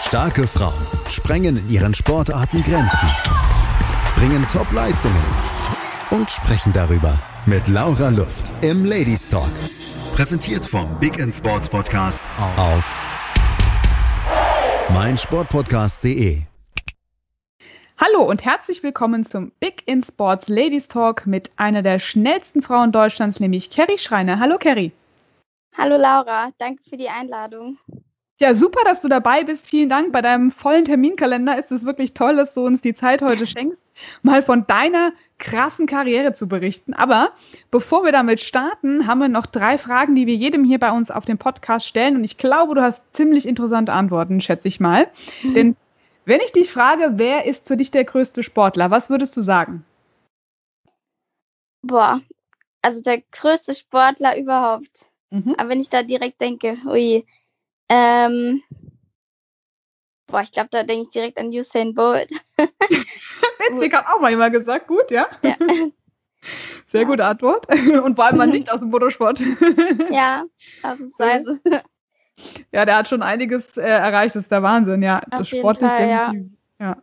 Starke Frauen sprengen in ihren Sportarten Grenzen, bringen Top-Leistungen und sprechen darüber mit Laura Luft im Ladies Talk. Präsentiert vom Big in Sports Podcast auf meinsportpodcast.de. Hallo und herzlich willkommen zum Big in Sports Ladies Talk mit einer der schnellsten Frauen Deutschlands, nämlich Kerry Schreiner. Hallo Kerry. Hallo Laura, danke für die Einladung. Ja, super, dass du dabei bist. Vielen Dank. Bei deinem vollen Terminkalender ist es wirklich toll, dass du uns die Zeit heute schenkst, mal von deiner krassen Karriere zu berichten. Aber bevor wir damit starten, haben wir noch drei Fragen, die wir jedem hier bei uns auf dem Podcast stellen. Und ich glaube, du hast ziemlich interessante Antworten, schätze ich mal. Mhm. Denn wenn ich dich frage, wer ist für dich der größte Sportler, was würdest du sagen? Boah, also der größte Sportler überhaupt. Mhm. Aber wenn ich da direkt denke, ui, ähm, boah, ich glaube, da denke ich direkt an Usain Bolt. Witzig, hat auch mal jemand gesagt. Gut, ja. ja. Sehr gute Antwort. Und vor allem mal nicht aus dem Motorsport. ja, ausnahmsweise. Ja, der hat schon einiges äh, erreicht, das ist der Wahnsinn, ja. Auf das sportlich Fall, ja. ja.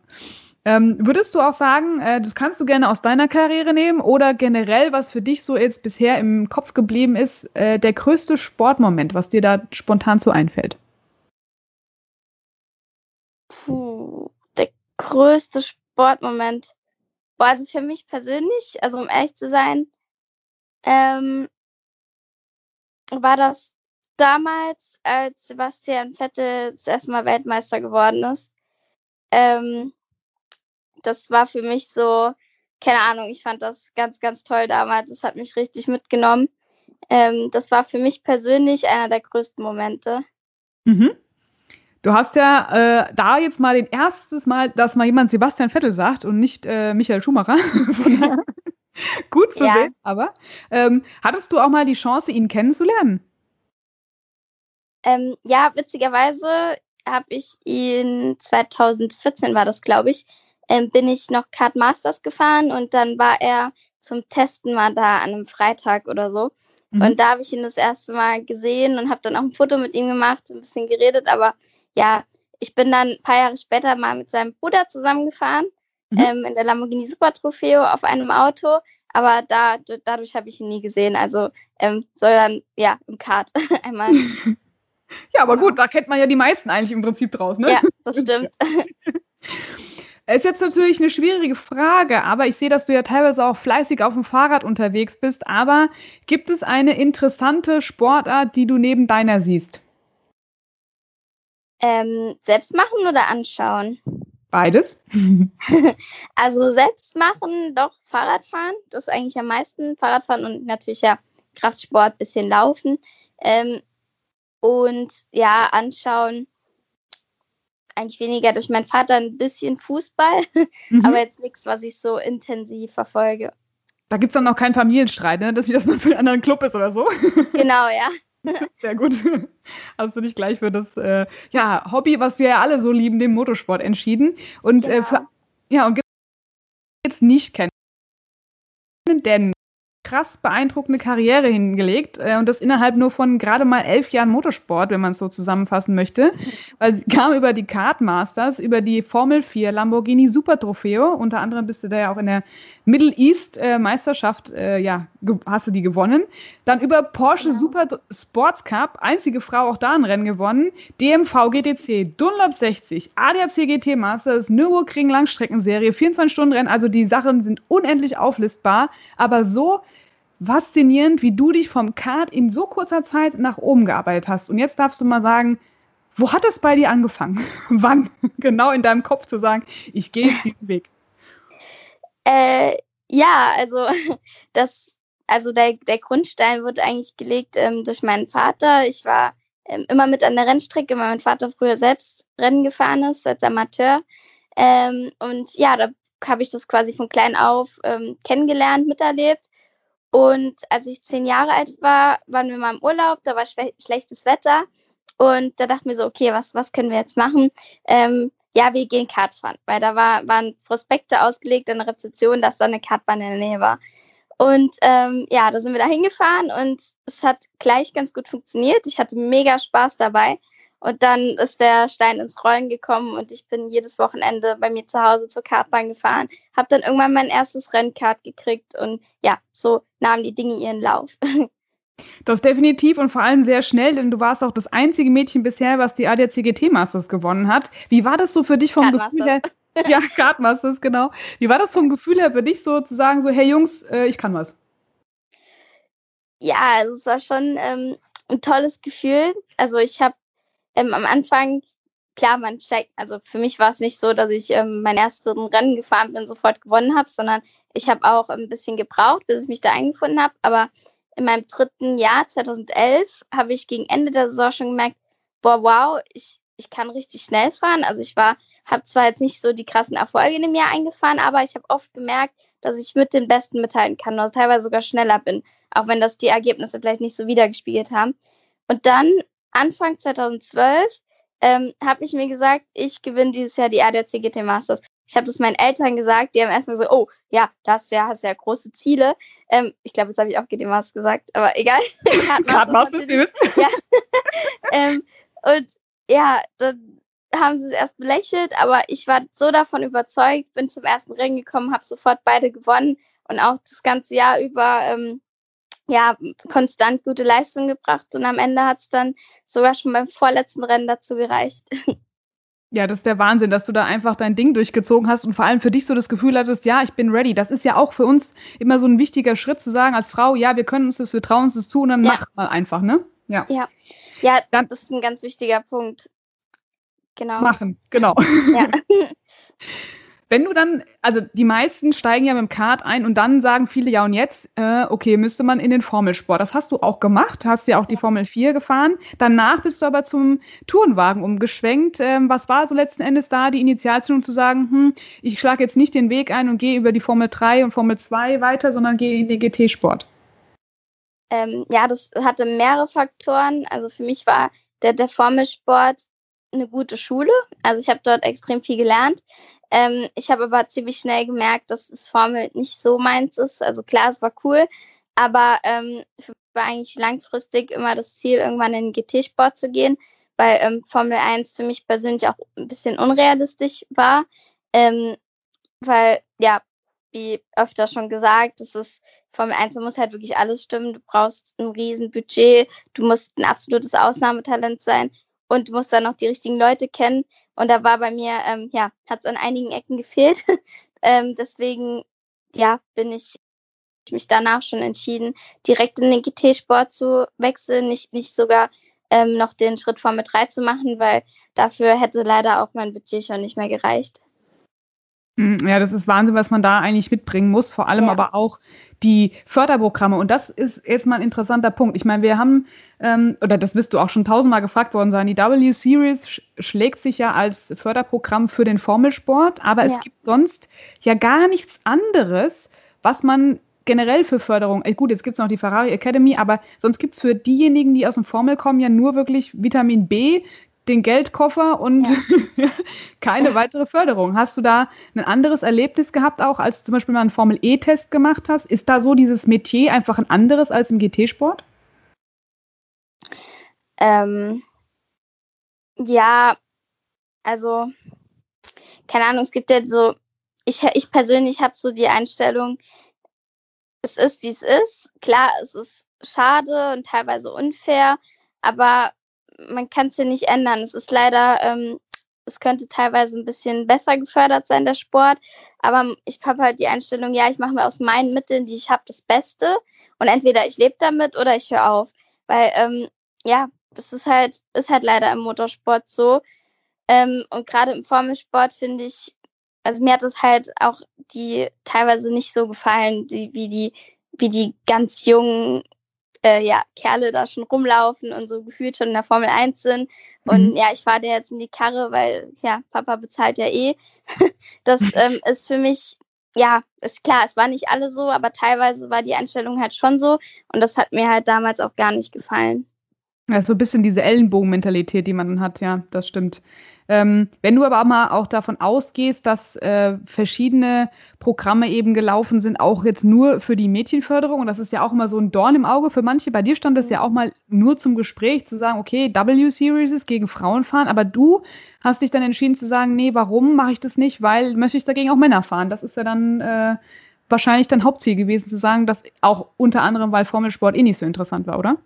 Ähm, würdest du auch sagen, äh, das kannst du gerne aus deiner Karriere nehmen oder generell, was für dich so jetzt bisher im Kopf geblieben ist, äh, der größte Sportmoment, was dir da spontan so einfällt? Puh, der größte Sportmoment. Boah, also für mich persönlich, also um ehrlich zu sein, ähm, war das damals, als Sebastian Vettel das erste Mal Weltmeister geworden ist. Ähm, das war für mich so, keine Ahnung, ich fand das ganz, ganz toll damals. Das hat mich richtig mitgenommen. Ähm, das war für mich persönlich einer der größten Momente. Mhm. Du hast ja äh, da jetzt mal den erstes Mal, dass mal jemand Sebastian Vettel sagt und nicht äh, Michael Schumacher. Gut zu ja. sehen, aber ähm, hattest du auch mal die Chance, ihn kennenzulernen? Ähm, ja, witzigerweise habe ich ihn 2014 war das, glaube ich, ähm, bin ich noch Kart Masters gefahren und dann war er zum Testen mal da an einem Freitag oder so. Mhm. Und da habe ich ihn das erste Mal gesehen und habe dann auch ein Foto mit ihm gemacht, ein bisschen geredet. Aber ja, ich bin dann ein paar Jahre später mal mit seinem Bruder zusammengefahren mhm. ähm, in der Lamborghini Super Trofeo auf einem Auto. Aber da, dadurch habe ich ihn nie gesehen. Also ähm, soll dann ja im Kart einmal. ja, aber gut, da kennt man ja die meisten eigentlich im Prinzip draus, ne? Ja, das stimmt. Ist jetzt natürlich eine schwierige Frage, aber ich sehe, dass du ja teilweise auch fleißig auf dem Fahrrad unterwegs bist. Aber gibt es eine interessante Sportart, die du neben deiner siehst? Ähm, selbst machen oder anschauen? Beides. also selbst machen, doch Fahrradfahren. Das ist eigentlich am meisten Fahrradfahren und natürlich ja Kraftsport, bisschen Laufen. Ähm, und ja, anschauen eigentlich weniger durch meinen Vater ein bisschen Fußball, mhm. aber jetzt nichts, was ich so intensiv verfolge. Da gibt es dann noch keinen Familienstreit, ne? dass wie das mal für einen anderen Club ist oder so. Genau, ja. Sehr gut. Hast du dich gleich für das äh, ja, Hobby, was wir ja alle so lieben, den Motorsport entschieden. Und genau. äh, für, genau. ja, und jetzt nicht kennen, denn krass beeindruckende Karriere hingelegt äh, und das innerhalb nur von gerade mal elf Jahren Motorsport, wenn man es so zusammenfassen möchte. Weil sie kam über die Kart Masters, über die Formel 4 Lamborghini Super Trofeo, unter anderem bist du da ja auch in der Middle East äh, Meisterschaft, äh, ja, hast du die gewonnen. Dann über Porsche ja. Super Sports Cup, einzige Frau auch da ein Rennen gewonnen. DMV GTC, Dunlop 60, ADAC GT Masters, Nürburgring Langstreckenserie, 24 Stunden Rennen. Also die Sachen sind unendlich auflistbar, aber so faszinierend, wie du dich vom Kart in so kurzer Zeit nach oben gearbeitet hast. Und jetzt darfst du mal sagen, wo hat es bei dir angefangen? Wann? Genau in deinem Kopf zu sagen, ich gehe diesen Weg. Äh, ja, also das, also der, der Grundstein wurde eigentlich gelegt ähm, durch meinen Vater. Ich war ähm, immer mit an der Rennstrecke, weil mein Vater früher selbst Rennen gefahren ist als Amateur. Ähm, und ja, da habe ich das quasi von klein auf ähm, kennengelernt, miterlebt. Und als ich zehn Jahre alt war, waren wir mal im Urlaub, da war schlechtes Wetter. Und da dachten wir so, okay, was, was können wir jetzt machen? Ähm, ja, wir gehen Kart fahren, weil da war, waren Prospekte ausgelegt in der Rezeption, dass da eine Kartbahn in der Nähe war. Und ähm, ja, da sind wir da hingefahren und es hat gleich ganz gut funktioniert. Ich hatte mega Spaß dabei. Und dann ist der Stein ins Rollen gekommen und ich bin jedes Wochenende bei mir zu Hause zur Kartbahn gefahren, habe dann irgendwann mein erstes Rennkart gekriegt und ja, so nahmen die Dinge ihren Lauf. Das definitiv und vor allem sehr schnell, denn du warst auch das einzige Mädchen bisher, was die ADAC GT Masters gewonnen hat. Wie war das so für dich vom Gefühl her? Ja, Kartmasters, genau. Wie war das vom Gefühl her für dich so zu sagen, so, hey Jungs, äh, ich kann was? Ja, also es war schon ähm, ein tolles Gefühl. Also ich habe ähm, am Anfang, klar, man steigt, also für mich war es nicht so, dass ich ähm, mein erstes Rennen gefahren bin, sofort gewonnen habe, sondern ich habe auch ein bisschen gebraucht, bis ich mich da eingefunden habe. Aber in meinem dritten Jahr, 2011, habe ich gegen Ende der Saison schon gemerkt, boah, wow, ich, ich kann richtig schnell fahren. Also ich war, habe zwar jetzt nicht so die krassen Erfolge in dem Jahr eingefahren, aber ich habe oft gemerkt, dass ich mit den Besten mithalten kann, oder teilweise sogar schneller bin, auch wenn das die Ergebnisse vielleicht nicht so wiedergespiegelt haben. Und dann, Anfang 2012, ähm, habe ich mir gesagt, ich gewinne dieses Jahr die ADAC GT Masters. Ich habe das meinen Eltern gesagt, die haben erstmal so, oh, ja, das ja, hast ja große Ziele. Ähm, ich glaube, jetzt habe ich auch GT Masters gesagt, aber egal. Gerade Masters ja. ähm, und ja, dann haben sie es erst belächelt, aber ich war so davon überzeugt, bin zum ersten Rennen gekommen, habe sofort beide gewonnen und auch das ganze Jahr über ähm, ja, konstant gute Leistung gebracht und am Ende hat es dann sogar schon beim vorletzten Rennen dazu gereicht. Ja, das ist der Wahnsinn, dass du da einfach dein Ding durchgezogen hast und vor allem für dich so das Gefühl hattest, ja, ich bin ready. Das ist ja auch für uns immer so ein wichtiger Schritt zu sagen als Frau, ja, wir können uns das, wir trauen uns das zu und dann ja. macht mal einfach, ne? Ja. Ja, ja dann, das ist ein ganz wichtiger Punkt. Genau. Machen, genau. Ja. Wenn du dann, also die meisten steigen ja mit dem Kart ein und dann sagen viele, ja und jetzt, äh, okay, müsste man in den Formelsport. Das hast du auch gemacht, hast ja auch die Formel 4 gefahren. Danach bist du aber zum Tourenwagen umgeschwenkt. Ähm, was war so letzten Endes da die Initialzündung zu sagen, hm, ich schlage jetzt nicht den Weg ein und gehe über die Formel 3 und Formel 2 weiter, sondern gehe in den GT-Sport? Ähm, ja, das hatte mehrere Faktoren. Also für mich war der, der Formelsport eine gute Schule. Also ich habe dort extrem viel gelernt. Ähm, ich habe aber ziemlich schnell gemerkt, dass das Formel nicht so meins ist. Also klar, es war cool, aber ähm, war eigentlich langfristig immer das Ziel, irgendwann in den GT-Sport zu gehen, weil ähm, Formel 1 für mich persönlich auch ein bisschen unrealistisch war. Ähm, weil, ja, wie öfter schon gesagt, das ist Formel 1, da muss halt wirklich alles stimmen. Du brauchst ein riesen Budget, du musst ein absolutes Ausnahmetalent sein und du musst dann noch die richtigen Leute kennen. Und da war bei mir, ähm, ja, hat es an einigen Ecken gefehlt. ähm, deswegen, ja, bin ich mich danach schon entschieden, direkt in den GT-Sport zu wechseln, nicht, nicht sogar ähm, noch den Schritt Formel 3 zu machen, weil dafür hätte leider auch mein Budget schon nicht mehr gereicht. Hm, ja, das ist Wahnsinn, was man da eigentlich mitbringen muss, vor allem ja. aber auch die Förderprogramme. Und das ist jetzt mal ein interessanter Punkt. Ich meine, wir haben, ähm, oder das wirst du auch schon tausendmal gefragt worden sein, die W-Series sch schlägt sich ja als Förderprogramm für den Formelsport, aber ja. es gibt sonst ja gar nichts anderes, was man generell für Förderung, äh, gut, jetzt gibt es noch die Ferrari Academy, aber sonst gibt es für diejenigen, die aus dem Formel kommen, ja nur wirklich Vitamin B, den Geldkoffer und ja. keine weitere Förderung. Hast du da ein anderes Erlebnis gehabt, auch als zum Beispiel mal einen Formel-E-Test gemacht hast? Ist da so dieses Metier einfach ein anderes als im GT-Sport? Ähm, ja, also, keine Ahnung, es gibt ja so, ich, ich persönlich habe so die Einstellung, es ist, wie es ist. Klar, es ist schade und teilweise unfair, aber man kann es ja nicht ändern. Es ist leider, ähm, es könnte teilweise ein bisschen besser gefördert sein, der Sport. Aber ich habe halt die Einstellung, ja, ich mache mir aus meinen Mitteln, die ich habe, das Beste. Und entweder ich lebe damit oder ich höre auf. Weil, ähm, ja, es ist halt, ist halt leider im Motorsport so. Ähm, und gerade im Formelsport finde ich, also mir hat es halt auch die teilweise nicht so gefallen, die, wie die, wie die ganz jungen äh, ja, Kerle da schon rumlaufen und so gefühlt schon in der Formel 1 sind. Und mhm. ja, ich fahre dir jetzt in die Karre, weil ja, Papa bezahlt ja eh. das ähm, ist für mich, ja, ist klar, es war nicht alle so, aber teilweise war die Einstellung halt schon so. Und das hat mir halt damals auch gar nicht gefallen. Ja, so ein bisschen diese Ellenbogenmentalität, die man hat, ja, das stimmt. Ähm, wenn du aber mal auch davon ausgehst, dass äh, verschiedene Programme eben gelaufen sind, auch jetzt nur für die Mädchenförderung, und das ist ja auch immer so ein Dorn im Auge für manche. Bei dir stand das ja auch mal nur zum Gespräch, zu sagen, okay, W-Series gegen Frauen fahren, aber du hast dich dann entschieden zu sagen, nee, warum mache ich das nicht? Weil möchte ich dagegen auch Männer fahren. Das ist ja dann äh, wahrscheinlich dein Hauptziel gewesen, zu sagen, dass auch unter anderem, weil Formelsport eh nicht so interessant war, oder?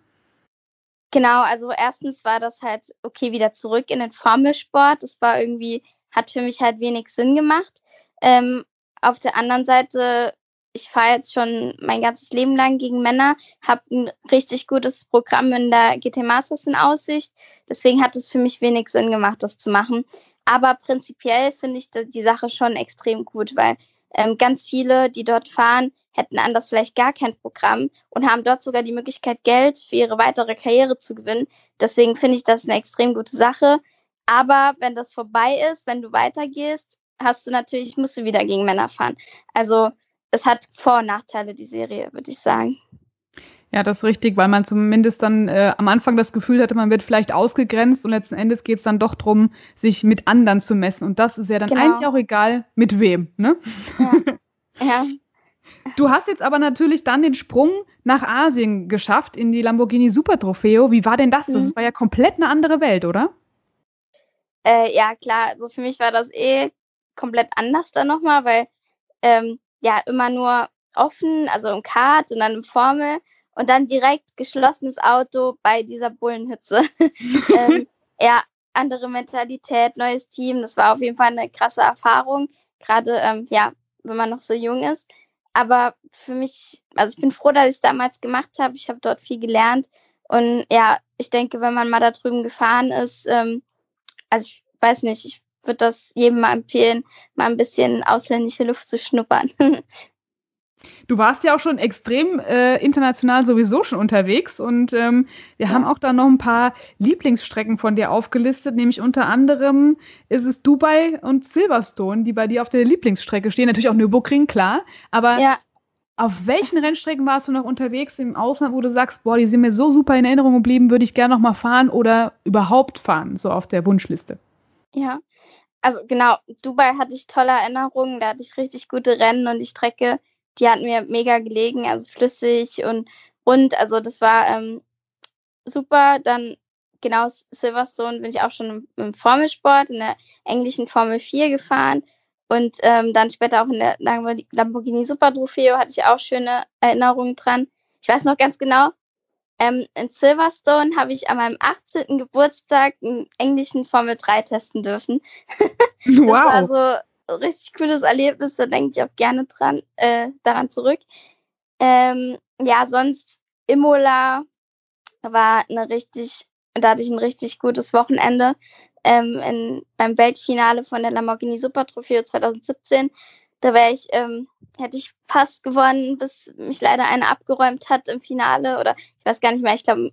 Genau, also erstens war das halt, okay, wieder zurück in den Formelsport. Das war irgendwie, hat für mich halt wenig Sinn gemacht. Ähm, auf der anderen Seite, ich fahre jetzt schon mein ganzes Leben lang gegen Männer, habe ein richtig gutes Programm in der GT Masters in Aussicht. Deswegen hat es für mich wenig Sinn gemacht, das zu machen. Aber prinzipiell finde ich die Sache schon extrem gut, weil ähm, ganz viele, die dort fahren, hätten anders vielleicht gar kein Programm und haben dort sogar die Möglichkeit, Geld für ihre weitere Karriere zu gewinnen. Deswegen finde ich das eine extrem gute Sache. Aber wenn das vorbei ist, wenn du weitergehst, hast du natürlich, musst du wieder gegen Männer fahren. Also es hat Vor- und Nachteile, die Serie, würde ich sagen. Ja, das ist richtig, weil man zumindest dann äh, am Anfang das Gefühl hatte, man wird vielleicht ausgegrenzt und letzten Endes geht es dann doch darum, sich mit anderen zu messen. Und das ist ja dann genau. eigentlich auch egal, mit wem. Ne? Ja. ja. Du hast jetzt aber natürlich dann den Sprung nach Asien geschafft in die Lamborghini Super Trofeo. Wie war denn das? Mhm. Das war ja komplett eine andere Welt, oder? Äh, ja, klar. Also für mich war das eh komplett anders dann nochmal, weil ähm, ja immer nur offen, also im Kart und dann im Formel und dann direkt geschlossenes Auto bei dieser Bullenhütze. ähm, ja, andere Mentalität, neues Team. Das war auf jeden Fall eine krasse Erfahrung, gerade ähm, ja, wenn man noch so jung ist. Aber für mich, also ich bin froh, dass ich es damals gemacht habe. Ich habe dort viel gelernt. Und ja, ich denke, wenn man mal da drüben gefahren ist, ähm, also ich weiß nicht, ich würde das jedem mal empfehlen, mal ein bisschen ausländische Luft zu schnuppern. Du warst ja auch schon extrem äh, international sowieso schon unterwegs und ähm, wir ja. haben auch da noch ein paar Lieblingsstrecken von dir aufgelistet, nämlich unter anderem ist es Dubai und Silverstone, die bei dir auf der Lieblingsstrecke stehen. Natürlich auch Nürburgring, klar, aber ja. auf welchen Rennstrecken warst du noch unterwegs im Ausland, wo du sagst, boah, die sind mir so super in Erinnerung geblieben, würde ich gerne noch mal fahren oder überhaupt fahren, so auf der Wunschliste? Ja, also genau, Dubai hatte ich tolle Erinnerungen, da hatte ich richtig gute Rennen und die Strecke die hat mir mega gelegen, also flüssig und rund. Also das war ähm, super. Dann genau Silverstone bin ich auch schon im, im, Formelsport, in der englischen Formel 4 gefahren. Und ähm, dann später auch in der Lamborghini Super Trofeo hatte ich auch schöne Erinnerungen dran. Ich weiß noch ganz genau, ähm, in Silverstone habe ich an meinem 18. Geburtstag einen englischen Formel 3 testen dürfen. das wow. war so richtig cooles Erlebnis, da denke ich auch gerne dran, äh, daran zurück. Ähm, ja, sonst Imola war eine richtig, da hatte ich ein richtig gutes Wochenende ähm, in, beim Weltfinale von der Lamborghini Super Trofeo 2017. Da wäre ich, ähm, hätte ich fast gewonnen, bis mich leider einer abgeräumt hat im Finale oder ich weiß gar nicht mehr, ich glaube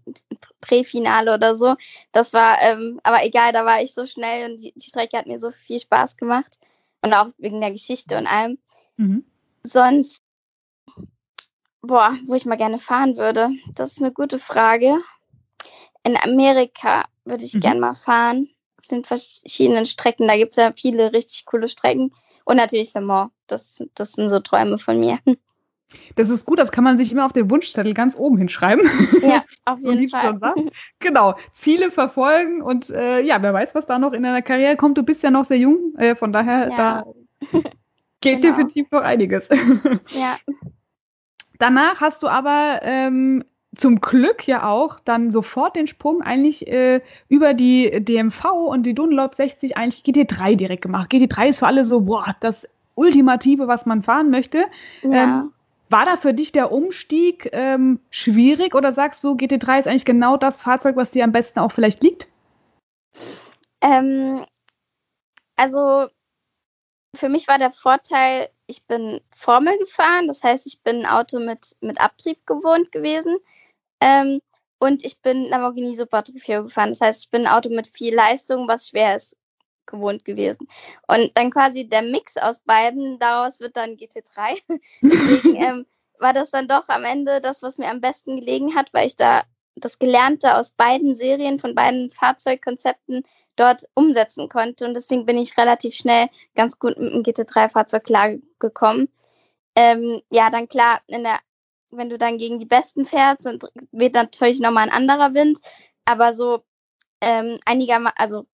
Präfinale oder so. Das war, ähm, aber egal, da war ich so schnell und die, die Strecke hat mir so viel Spaß gemacht und auch wegen der Geschichte und allem. Mhm. Sonst, boah, wo ich mal gerne fahren würde, das ist eine gute Frage. In Amerika würde ich mhm. gerne mal fahren, auf den verschiedenen Strecken. Da gibt es ja viele richtig coole Strecken. Und natürlich Le Mans. Das, das sind so Träume von mir. Das ist gut, das kann man sich immer auf den Wunschzettel ganz oben hinschreiben. Ja, auf jeden Fall. Genau, Ziele verfolgen und äh, ja, wer weiß, was da noch in deiner Karriere kommt. Du bist ja noch sehr jung, äh, von daher, ja. da geht genau. definitiv noch einiges. Ja. Danach hast du aber ähm, zum Glück ja auch dann sofort den Sprung eigentlich äh, über die DMV und die Dunlop 60 eigentlich GT3 direkt gemacht. GT3 ist für alle so, boah, das Ultimative, was man fahren möchte. Ja. Ähm, war da für dich der Umstieg ähm, schwierig oder sagst du, GT3 ist eigentlich genau das Fahrzeug, was dir am besten auch vielleicht liegt? Ähm, also für mich war der Vorteil, ich bin Formel gefahren, das heißt, ich bin ein Auto mit, mit Abtrieb gewohnt gewesen. Ähm, und ich bin Lamborghini Super Trofeo gefahren. Das heißt, ich bin ein Auto mit viel Leistung, was schwer ist, gewohnt gewesen. Und dann quasi der Mix aus beiden, daraus wird dann GT3. Deswegen ähm, war das dann doch am Ende das, was mir am besten gelegen hat, weil ich da das Gelernte aus beiden Serien, von beiden Fahrzeugkonzepten dort umsetzen konnte. Und deswegen bin ich relativ schnell ganz gut mit dem GT3-Fahrzeug klargekommen. Ähm, ja, dann klar, der, wenn du dann gegen die Besten fährst, dann wird natürlich nochmal ein anderer Wind. Aber so ähm, einigermaßen, also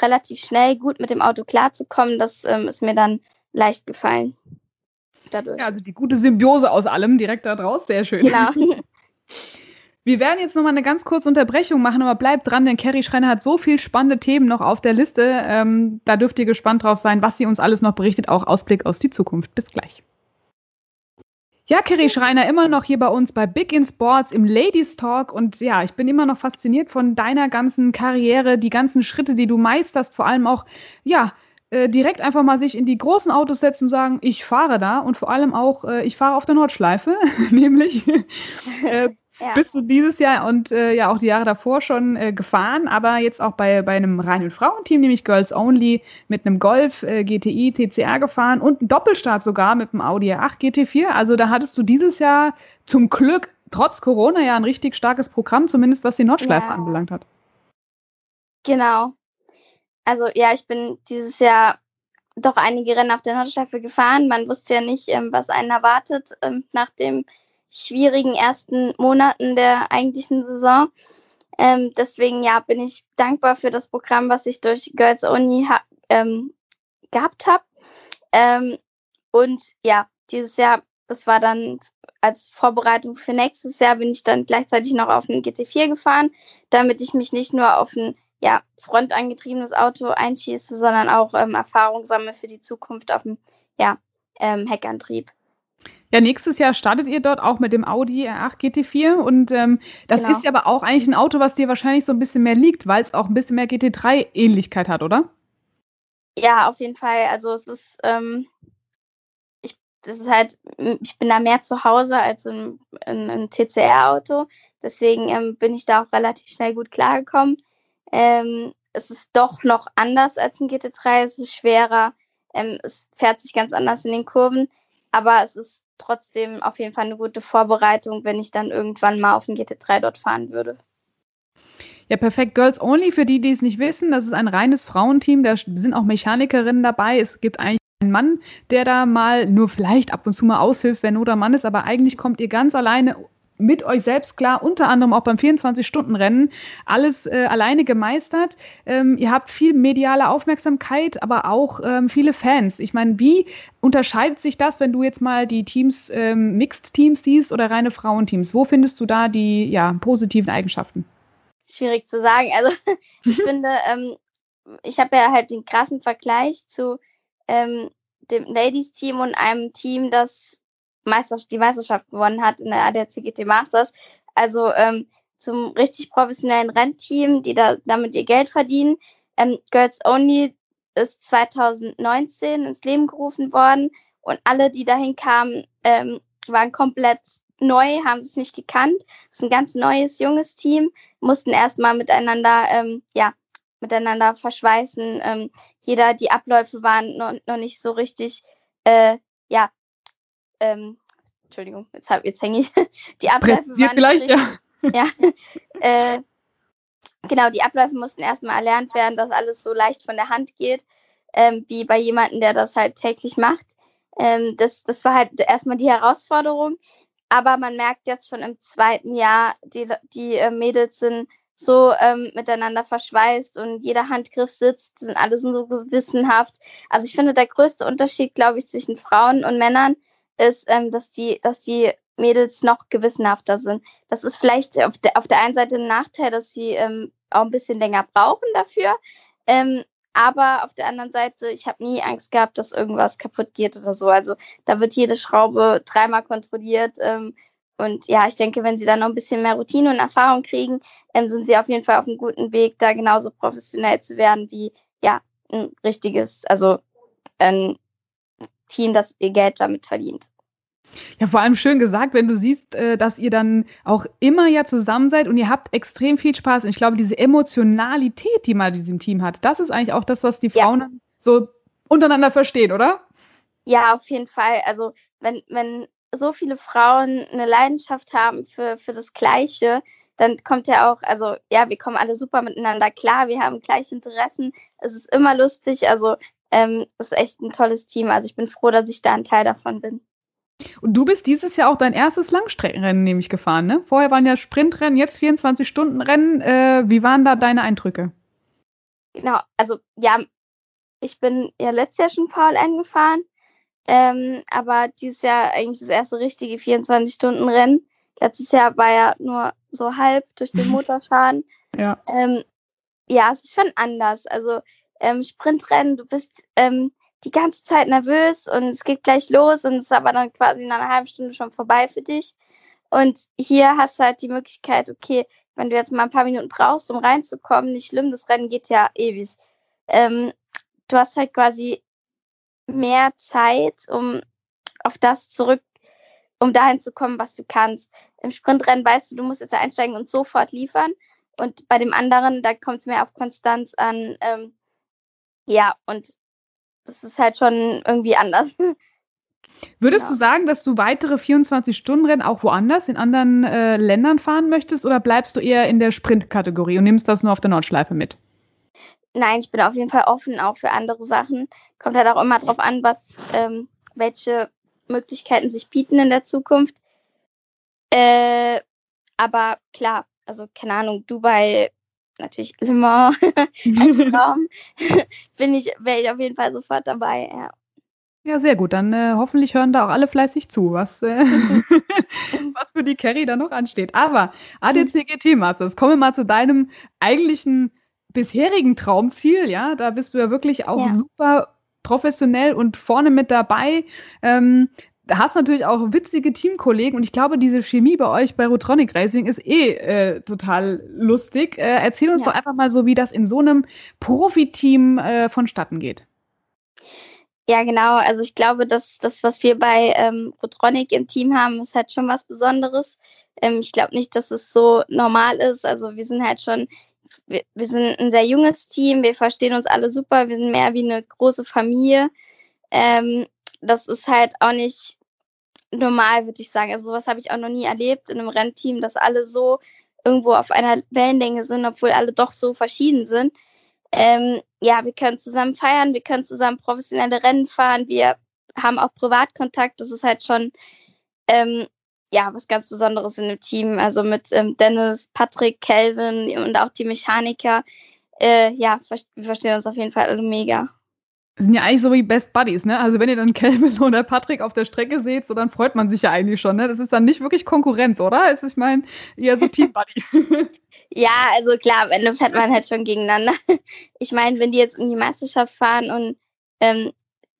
relativ schnell gut mit dem Auto klarzukommen, das ähm, ist mir dann leicht gefallen. Dadurch. Ja, also die gute Symbiose aus allem direkt da draus, sehr schön. Genau. Wir werden jetzt nochmal eine ganz kurze Unterbrechung machen, aber bleibt dran, denn Carrie Schreiner hat so viel spannende Themen noch auf der Liste. Ähm, da dürft ihr gespannt drauf sein, was sie uns alles noch berichtet, auch Ausblick aus die Zukunft. Bis gleich. Ja, Kerry Schreiner, immer noch hier bei uns bei Big in Sports im Ladies Talk. Und ja, ich bin immer noch fasziniert von deiner ganzen Karriere, die ganzen Schritte, die du meisterst, vor allem auch, ja, äh, direkt einfach mal sich in die großen Autos setzen und sagen, ich fahre da und vor allem auch, äh, ich fahre auf der Nordschleife, nämlich äh, ja. bist du dieses Jahr und äh, ja auch die Jahre davor schon äh, gefahren, aber jetzt auch bei, bei einem reinen Frauenteam, nämlich Girls Only, mit einem Golf äh, GTI TCR gefahren und einen Doppelstart sogar mit einem Audi R8 GT4. Also da hattest du dieses Jahr zum Glück trotz Corona ja ein richtig starkes Programm, zumindest was die Nordschleife ja. anbelangt hat. Genau. Also ja, ich bin dieses Jahr doch einige Rennen auf der Nordschleife gefahren. Man wusste ja nicht, ähm, was einen erwartet ähm, nach dem schwierigen ersten Monaten der eigentlichen Saison. Ähm, deswegen ja, bin ich dankbar für das Programm, was ich durch Girls Only ähm, gehabt habe. Ähm, und ja, dieses Jahr, das war dann als Vorbereitung für nächstes Jahr, bin ich dann gleichzeitig noch auf ein GT4 gefahren, damit ich mich nicht nur auf ein ja, frontangetriebenes Auto einschieße, sondern auch ähm, Erfahrung sammle für die Zukunft auf dem ja, ähm, Heckantrieb. Ja, nächstes Jahr startet ihr dort auch mit dem Audi R8 GT4 und ähm, das genau. ist ja aber auch eigentlich ein Auto, was dir wahrscheinlich so ein bisschen mehr liegt, weil es auch ein bisschen mehr GT3-Ähnlichkeit hat, oder? Ja, auf jeden Fall. Also es ist, ähm, ich, das ist halt, ich bin da mehr zu Hause als in TCR-Auto. Deswegen ähm, bin ich da auch relativ schnell gut klargekommen. Ähm, es ist doch noch anders als ein GT3, es ist schwerer, ähm, es fährt sich ganz anders in den Kurven, aber es ist trotzdem auf jeden Fall eine gute Vorbereitung, wenn ich dann irgendwann mal auf dem GT3 dort fahren würde. Ja, perfekt. Girls Only, für die, die es nicht wissen, das ist ein reines Frauenteam. Da sind auch Mechanikerinnen dabei. Es gibt eigentlich einen Mann, der da mal nur vielleicht ab und zu mal aushilft, wenn Not am Mann ist, aber eigentlich kommt ihr ganz alleine mit euch selbst klar, unter anderem auch beim 24-Stunden-Rennen, alles äh, alleine gemeistert. Ähm, ihr habt viel mediale Aufmerksamkeit, aber auch ähm, viele Fans. Ich meine, wie unterscheidet sich das, wenn du jetzt mal die Teams, ähm, Mixed-Teams siehst oder reine Frauenteams? Wo findest du da die ja, positiven Eigenschaften? Schwierig zu sagen. Also ich finde, ähm, ich habe ja halt den krassen Vergleich zu ähm, dem Ladies-Team und einem Team, das Meister die Meisterschaft gewonnen hat in der ADAC GT Masters. Also ähm, zum richtig professionellen Rennteam, die da damit ihr Geld verdienen. Ähm, Girls Only ist 2019 ins Leben gerufen worden und alle, die dahin kamen, ähm, waren komplett neu, haben es nicht gekannt. Es ist ein ganz neues, junges Team, mussten erstmal miteinander, ähm, ja, miteinander verschweißen. Ähm, jeder, die Abläufe waren noch, noch nicht so richtig, äh, ja, ähm, Entschuldigung, jetzt, jetzt hänge ich. Die Abläufe waren vielleicht, ja. ja äh, genau, die Abläufe mussten erstmal erlernt werden, dass alles so leicht von der Hand geht, ähm, wie bei jemandem, der das halt täglich macht. Ähm, das, das war halt erstmal die Herausforderung. Aber man merkt jetzt schon im zweiten Jahr, die, die äh, Mädels sind so ähm, miteinander verschweißt und jeder Handgriff sitzt, sind alle so gewissenhaft. Also ich finde, der größte Unterschied, glaube ich, zwischen Frauen und Männern ist, ähm, dass, die, dass die Mädels noch gewissenhafter sind. Das ist vielleicht auf der, auf der einen Seite ein Nachteil, dass sie ähm, auch ein bisschen länger brauchen dafür. Ähm, aber auf der anderen Seite, ich habe nie Angst gehabt, dass irgendwas kaputt geht oder so. Also da wird jede Schraube dreimal kontrolliert. Ähm, und ja, ich denke, wenn sie dann noch ein bisschen mehr Routine und Erfahrung kriegen, ähm, sind sie auf jeden Fall auf einem guten Weg, da genauso professionell zu werden wie ja ein richtiges, also ein Team, das ihr Geld damit verdient. Ja, vor allem schön gesagt, wenn du siehst, äh, dass ihr dann auch immer ja zusammen seid und ihr habt extrem viel Spaß. Und ich glaube, diese Emotionalität, die man in diesem Team hat, das ist eigentlich auch das, was die Frauen ja. so untereinander verstehen, oder? Ja, auf jeden Fall. Also, wenn, wenn so viele Frauen eine Leidenschaft haben für, für das Gleiche, dann kommt ja auch, also ja, wir kommen alle super miteinander klar, wir haben gleiche Interessen, es ist immer lustig, also ähm, ist echt ein tolles Team. Also ich bin froh, dass ich da ein Teil davon bin. Und du bist dieses Jahr auch dein erstes Langstreckenrennen nämlich gefahren, ne? Vorher waren ja Sprintrennen, jetzt 24-Stunden-Rennen. Äh, wie waren da deine Eindrücke? Genau, also ja, ich bin ja letztes Jahr schon VLN gefahren, ähm, aber dieses Jahr eigentlich das erste richtige 24-Stunden-Rennen. Letztes Jahr war ja nur so halb durch den Motorschaden. ja. Ähm, ja, es ist schon anders. Also ähm, Sprintrennen, du bist ähm, die ganze Zeit nervös und es geht gleich los und es ist aber dann quasi in einer halben Stunde schon vorbei für dich. Und hier hast du halt die Möglichkeit, okay, wenn du jetzt mal ein paar Minuten brauchst, um reinzukommen, nicht schlimm, das Rennen geht ja ewig. Ähm, du hast halt quasi mehr Zeit, um auf das zurück, um dahin zu kommen, was du kannst. Im Sprintrennen weißt du, du musst jetzt einsteigen und sofort liefern. Und bei dem anderen, da kommt es mehr auf Konstanz an. Ähm, ja, und das ist halt schon irgendwie anders. Würdest ja. du sagen, dass du weitere 24-Stunden-Rennen auch woanders, in anderen äh, Ländern fahren möchtest oder bleibst du eher in der Sprint-Kategorie und nimmst das nur auf der Nordschleife mit? Nein, ich bin auf jeden Fall offen auch für andere Sachen. Kommt halt auch immer drauf an, was, ähm, welche Möglichkeiten sich bieten in der Zukunft. Äh, aber klar, also keine Ahnung, Dubai natürlich Le Mans als Traum, bin ich, wäre ich auf jeden Fall sofort dabei, ja. Ja, sehr gut. Dann äh, hoffentlich hören da auch alle fleißig zu, was, äh, was für die Carrie da noch ansteht. Aber ADC GT Masters, kommen wir mal zu deinem eigentlichen bisherigen Traumziel. Ja, da bist du ja wirklich auch ja. super professionell und vorne mit dabei. Ähm, hast natürlich auch witzige Teamkollegen und ich glaube, diese Chemie bei euch bei Rotronic Racing ist eh äh, total lustig. Äh, erzähl uns ja. doch einfach mal so, wie das in so einem Profiteam äh, vonstatten geht. Ja, genau. Also ich glaube, dass das, was wir bei ähm, Rotronic im Team haben, ist halt schon was Besonderes. Ähm, ich glaube nicht, dass es so normal ist. Also wir sind halt schon, wir, wir sind ein sehr junges Team, wir verstehen uns alle super, wir sind mehr wie eine große Familie. Ähm, das ist halt auch nicht normal, würde ich sagen. Also sowas habe ich auch noch nie erlebt in einem Rennteam, dass alle so irgendwo auf einer Wellenlänge sind, obwohl alle doch so verschieden sind. Ähm, ja, wir können zusammen feiern, wir können zusammen professionelle Rennen fahren, wir haben auch Privatkontakt. Das ist halt schon ähm, ja was ganz Besonderes in dem Team. Also mit ähm, Dennis, Patrick, Kelvin und auch die Mechaniker. Äh, ja, wir verstehen uns auf jeden Fall alle mega sind ja eigentlich so wie Best Buddies, ne? Also wenn ihr dann Kelvin oder Patrick auf der Strecke seht, so dann freut man sich ja eigentlich schon, ne? Das ist dann nicht wirklich Konkurrenz, oder? Es ist, ich meine, eher so Team Buddy. ja, also klar, am Ende fährt man halt schon gegeneinander. Ich meine, wenn die jetzt um die Meisterschaft fahren und ähm,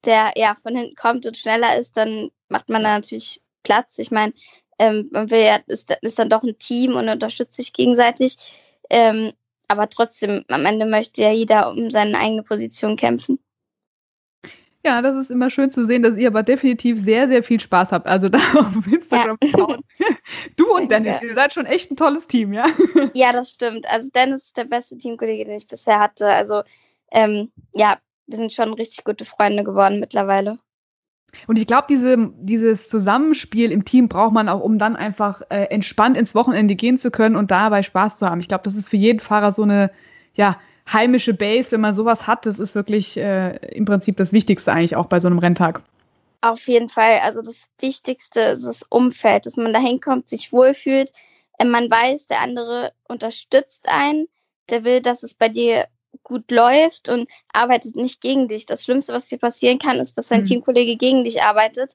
der ja von hinten kommt und schneller ist, dann macht man da natürlich Platz. Ich meine, ähm, man will ja, ist, ist dann doch ein Team und unterstützt sich gegenseitig. Ähm, aber trotzdem, am Ende möchte ja jeder um seine eigene Position kämpfen. Ja, das ist immer schön zu sehen, dass ihr aber definitiv sehr, sehr viel Spaß habt. Also da auf Instagram ja. Du und Dennis, ihr seid schon echt ein tolles Team, ja? Ja, das stimmt. Also Dennis ist der beste Teamkollege, den ich bisher hatte. Also ähm, ja, wir sind schon richtig gute Freunde geworden mittlerweile. Und ich glaube, diese, dieses Zusammenspiel im Team braucht man auch, um dann einfach äh, entspannt ins Wochenende gehen zu können und dabei Spaß zu haben. Ich glaube, das ist für jeden Fahrer so eine, ja, heimische Base, wenn man sowas hat, das ist wirklich äh, im Prinzip das Wichtigste eigentlich auch bei so einem Renntag. Auf jeden Fall. Also das Wichtigste ist das Umfeld, dass man da hinkommt, sich wohlfühlt. Äh, man weiß, der andere unterstützt einen, der will, dass es bei dir gut läuft und arbeitet nicht gegen dich. Das Schlimmste, was dir passieren kann, ist, dass dein mhm. Teamkollege gegen dich arbeitet.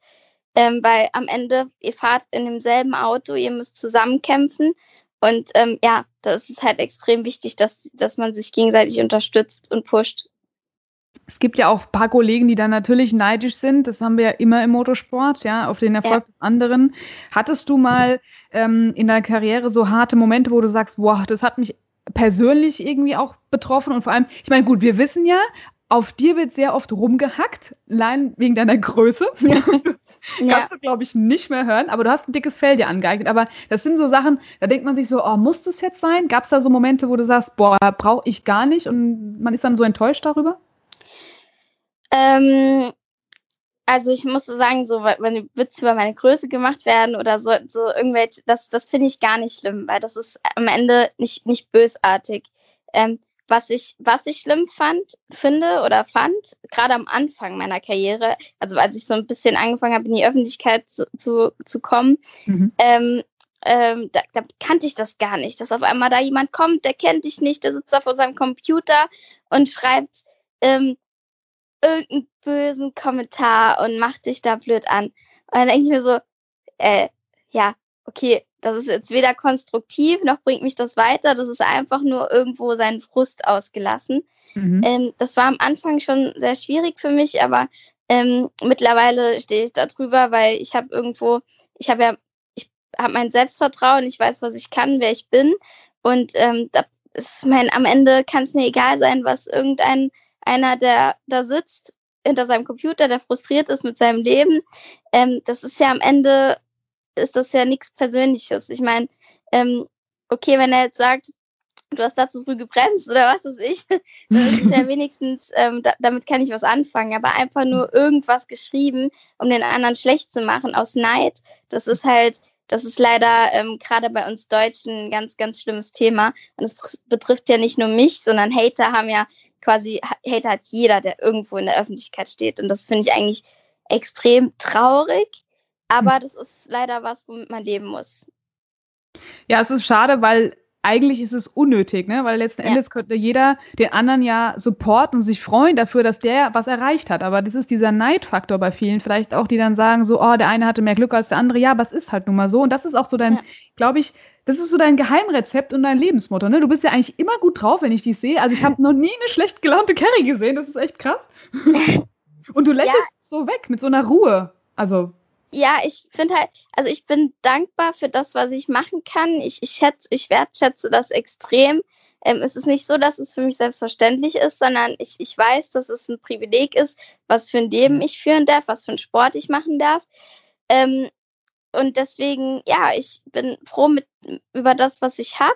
Ähm, weil am Ende, ihr fahrt in demselben Auto, ihr müsst zusammenkämpfen und ähm, ja, das ist halt extrem wichtig, dass, dass man sich gegenseitig unterstützt und pusht. Es gibt ja auch ein paar Kollegen, die dann natürlich neidisch sind. Das haben wir ja immer im Motorsport, ja, auf den Erfolg ja. des anderen. Hattest du mal ähm, in deiner Karriere so harte Momente, wo du sagst, wow, das hat mich persönlich irgendwie auch betroffen und vor allem, ich meine, gut, wir wissen ja, auf dir wird sehr oft rumgehackt, allein wegen deiner Größe. Ja, ja. Kannst du, glaube ich, nicht mehr hören, aber du hast ein dickes Fell dir angeeignet. Aber das sind so Sachen, da denkt man sich so, oh, muss das jetzt sein? Gab es da so Momente, wo du sagst, boah, brauche ich gar nicht und man ist dann so enttäuscht darüber? Ähm, also ich muss sagen, so wenn Witze über meine Größe gemacht werden oder so, so irgendwelche, das, das finde ich gar nicht schlimm, weil das ist am Ende nicht, nicht bösartig. Ähm, was ich, was ich schlimm fand, finde oder fand, gerade am Anfang meiner Karriere, also als ich so ein bisschen angefangen habe, in die Öffentlichkeit zu, zu, zu kommen, mhm. ähm, ähm, da, da, kannte ich das gar nicht, dass auf einmal da jemand kommt, der kennt dich nicht, der sitzt da vor seinem Computer und schreibt ähm, irgendeinen bösen Kommentar und macht dich da blöd an. Und dann denke ich mir so, äh, ja, okay, das ist jetzt weder konstruktiv noch bringt mich das weiter. Das ist einfach nur irgendwo seinen Frust ausgelassen. Mhm. Ähm, das war am Anfang schon sehr schwierig für mich, aber ähm, mittlerweile stehe ich da drüber, weil ich habe irgendwo, ich habe ja, ich habe mein Selbstvertrauen, ich weiß, was ich kann, wer ich bin. Und ähm, ist mein, am Ende kann es mir egal sein, was irgendein einer, der da sitzt hinter seinem Computer, der frustriert ist mit seinem Leben. Ähm, das ist ja am Ende ist das ja nichts Persönliches. Ich meine, ähm, okay, wenn er jetzt sagt, du hast da zu früh gebremst oder was weiß ich, dann ist es ja wenigstens, ähm, da, damit kann ich was anfangen. Aber einfach nur irgendwas geschrieben, um den anderen schlecht zu machen aus Neid, das ist halt, das ist leider ähm, gerade bei uns Deutschen ein ganz, ganz schlimmes Thema. Und es betrifft ja nicht nur mich, sondern Hater haben ja quasi, Hater hat jeder, der irgendwo in der Öffentlichkeit steht. Und das finde ich eigentlich extrem traurig. Aber das ist leider was, womit man leben muss. Ja, es ist schade, weil eigentlich ist es unnötig, ne? Weil letzten ja. Endes könnte jeder den anderen ja supporten und sich freuen dafür, dass der was erreicht hat. Aber das ist dieser Neidfaktor bei vielen, vielleicht auch, die dann sagen, so, oh, der eine hatte mehr Glück als der andere. Ja, aber es ist halt nun mal so. Und das ist auch so dein, ja. glaube ich, das ist so dein Geheimrezept und dein Lebensmotto, ne? Du bist ja eigentlich immer gut drauf, wenn ich dich sehe. Also ich habe noch nie eine schlecht gelaunte Carrie gesehen. Das ist echt krass. und du lächelst ja. so weg mit so einer Ruhe. Also ja, ich finde halt, also ich bin dankbar für das, was ich machen kann. Ich, ich schätze, ich wertschätze das extrem. Ähm, es ist nicht so, dass es für mich selbstverständlich ist, sondern ich, ich weiß, dass es ein Privileg ist, was für ein Leben mhm. ich führen darf, was für einen Sport ich machen darf. Ähm, und deswegen, ja, ich bin froh mit, über das, was ich habe.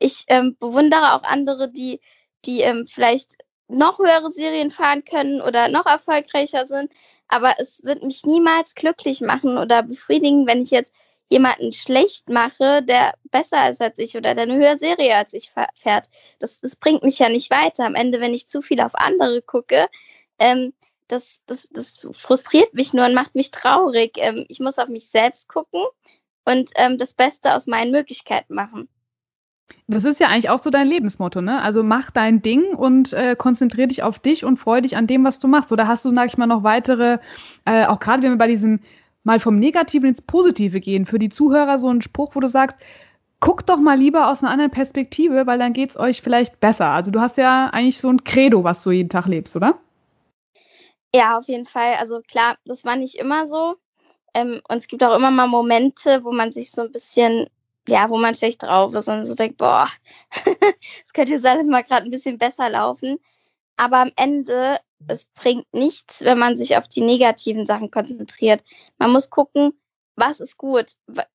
Ich ähm, bewundere auch andere, die, die ähm, vielleicht noch höhere Serien fahren können oder noch erfolgreicher sind aber es wird mich niemals glücklich machen oder befriedigen, wenn ich jetzt jemanden schlecht mache, der besser ist als ich oder der eine höhere Serie als ich fährt. Das, das bringt mich ja nicht weiter. Am Ende, wenn ich zu viel auf andere gucke, ähm, das, das, das frustriert mich nur und macht mich traurig. Ähm, ich muss auf mich selbst gucken und ähm, das Beste aus meinen Möglichkeiten machen. Das ist ja eigentlich auch so dein Lebensmotto, ne? Also mach dein Ding und äh, konzentriere dich auf dich und freu dich an dem, was du machst. Oder hast du, sag ich mal, noch weitere, äh, auch gerade wenn wir bei diesem mal vom Negativen ins Positive gehen, für die Zuhörer so einen Spruch, wo du sagst, guckt doch mal lieber aus einer anderen Perspektive, weil dann geht es euch vielleicht besser. Also du hast ja eigentlich so ein Credo, was du jeden Tag lebst, oder? Ja, auf jeden Fall. Also klar, das war nicht immer so. Ähm, und es gibt auch immer mal Momente, wo man sich so ein bisschen ja, wo man schlecht drauf ist und so denkt, boah, es könnte jetzt alles mal gerade ein bisschen besser laufen. Aber am Ende, es bringt nichts, wenn man sich auf die negativen Sachen konzentriert. Man muss gucken, was ist gut.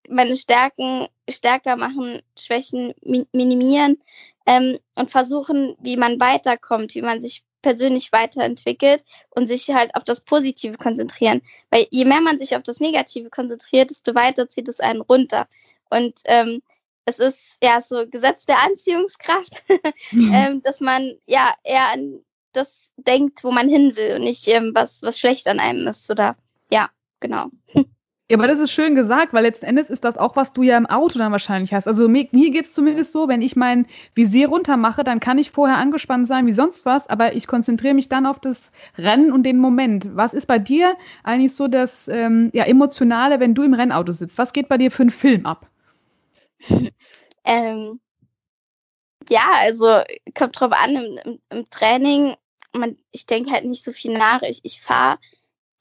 Meine Stärken stärker machen, Schwächen minimieren ähm, und versuchen, wie man weiterkommt, wie man sich persönlich weiterentwickelt und sich halt auf das Positive konzentrieren. Weil je mehr man sich auf das Negative konzentriert, desto weiter zieht es einen runter. Und ähm, es ist ja so Gesetz der Anziehungskraft, ähm, dass man ja eher an das denkt, wo man hin will und nicht ähm, was, was schlecht an einem ist. Oder ja, genau. Ja, aber das ist schön gesagt, weil letzten Endes ist das auch, was du ja im Auto dann wahrscheinlich hast. Also mir, mir geht es zumindest so, wenn ich mein Visier runter mache, dann kann ich vorher angespannt sein wie sonst was, aber ich konzentriere mich dann auf das Rennen und den Moment. Was ist bei dir eigentlich so das ähm, ja, Emotionale, wenn du im Rennauto sitzt? Was geht bei dir für einen Film ab? ähm, ja, also kommt drauf an, im, im, im Training, man, ich denke halt nicht so viel nach. Ich, ich fahre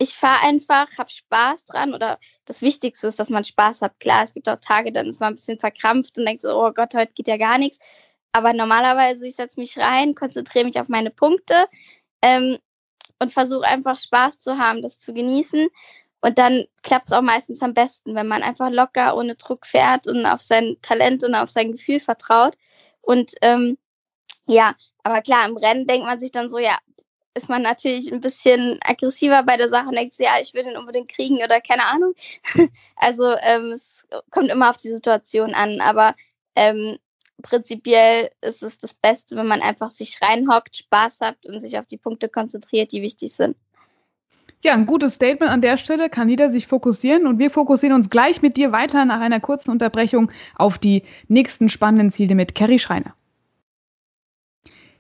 ich fahr einfach, habe Spaß dran oder das Wichtigste ist, dass man Spaß hat. Klar, es gibt auch Tage, dann ist man ein bisschen verkrampft und denkt so, oh Gott, heute geht ja gar nichts. Aber normalerweise, ich setze mich rein, konzentriere mich auf meine Punkte ähm, und versuche einfach Spaß zu haben, das zu genießen. Und dann klappt es auch meistens am besten, wenn man einfach locker, ohne Druck fährt und auf sein Talent und auf sein Gefühl vertraut. Und ähm, ja, aber klar, im Rennen denkt man sich dann so, ja, ist man natürlich ein bisschen aggressiver bei der Sache und denkt, ja, ich will den unbedingt kriegen oder keine Ahnung. also ähm, es kommt immer auf die Situation an, aber ähm, prinzipiell ist es das Beste, wenn man einfach sich reinhockt, Spaß hat und sich auf die Punkte konzentriert, die wichtig sind. Ja, ein gutes Statement an der Stelle. Kann jeder sich fokussieren und wir fokussieren uns gleich mit dir weiter nach einer kurzen Unterbrechung auf die nächsten spannenden Ziele mit Kerry Schreiner.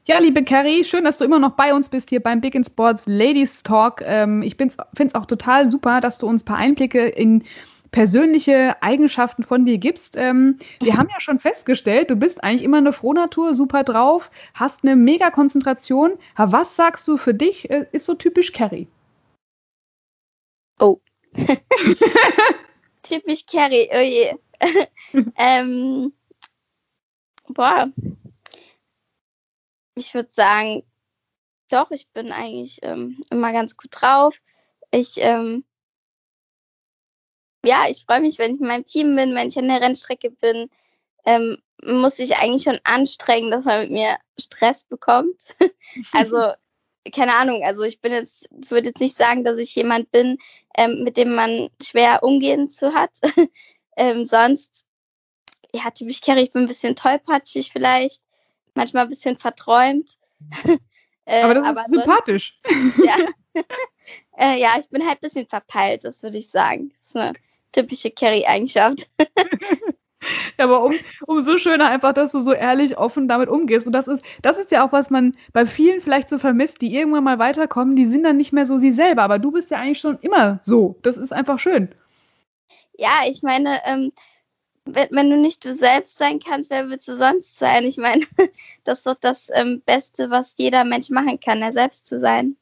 Ja, liebe Carrie, schön, dass du immer noch bei uns bist hier beim Big in Sports Ladies Talk. Ähm, ich finde es auch total super, dass du uns ein paar Einblicke in persönliche Eigenschaften von dir gibst. Ähm, wir haben ja schon festgestellt, du bist eigentlich immer eine Frohnatur, super drauf, hast eine mega Konzentration. Was sagst du für dich, äh, ist so typisch Carrie? Oh. typisch Carrie, oh je. ähm, boah, ich würde sagen, doch, ich bin eigentlich ähm, immer ganz gut drauf. Ich, ähm, ja, ich freue mich, wenn ich in meinem Team bin, wenn ich an der Rennstrecke bin. Ähm, muss ich eigentlich schon anstrengen, dass man mit mir Stress bekommt. also, keine Ahnung, also ich bin jetzt, würde jetzt nicht sagen, dass ich jemand bin, ähm, mit dem man schwer umgehen zu hat. ähm, sonst, ja, typisch Kerry, ich bin ein bisschen tollpatschig vielleicht manchmal ein bisschen verträumt. äh, aber das aber ist sympathisch. Sonst, ja. äh, ja, ich bin halt ein bisschen verpeilt, das würde ich sagen. Das ist eine typische Carrie-Eigenschaft. Ja, aber um, umso schöner einfach, dass du so ehrlich, offen damit umgehst. Und das ist, das ist ja auch, was man bei vielen vielleicht so vermisst, die irgendwann mal weiterkommen, die sind dann nicht mehr so sie selber. Aber du bist ja eigentlich schon immer so. Das ist einfach schön. Ja, ich meine, ähm, wenn, wenn, du nicht du selbst sein kannst, wer willst du sonst sein? Ich meine, das ist doch das ähm, Beste, was jeder Mensch machen kann, er selbst zu sein.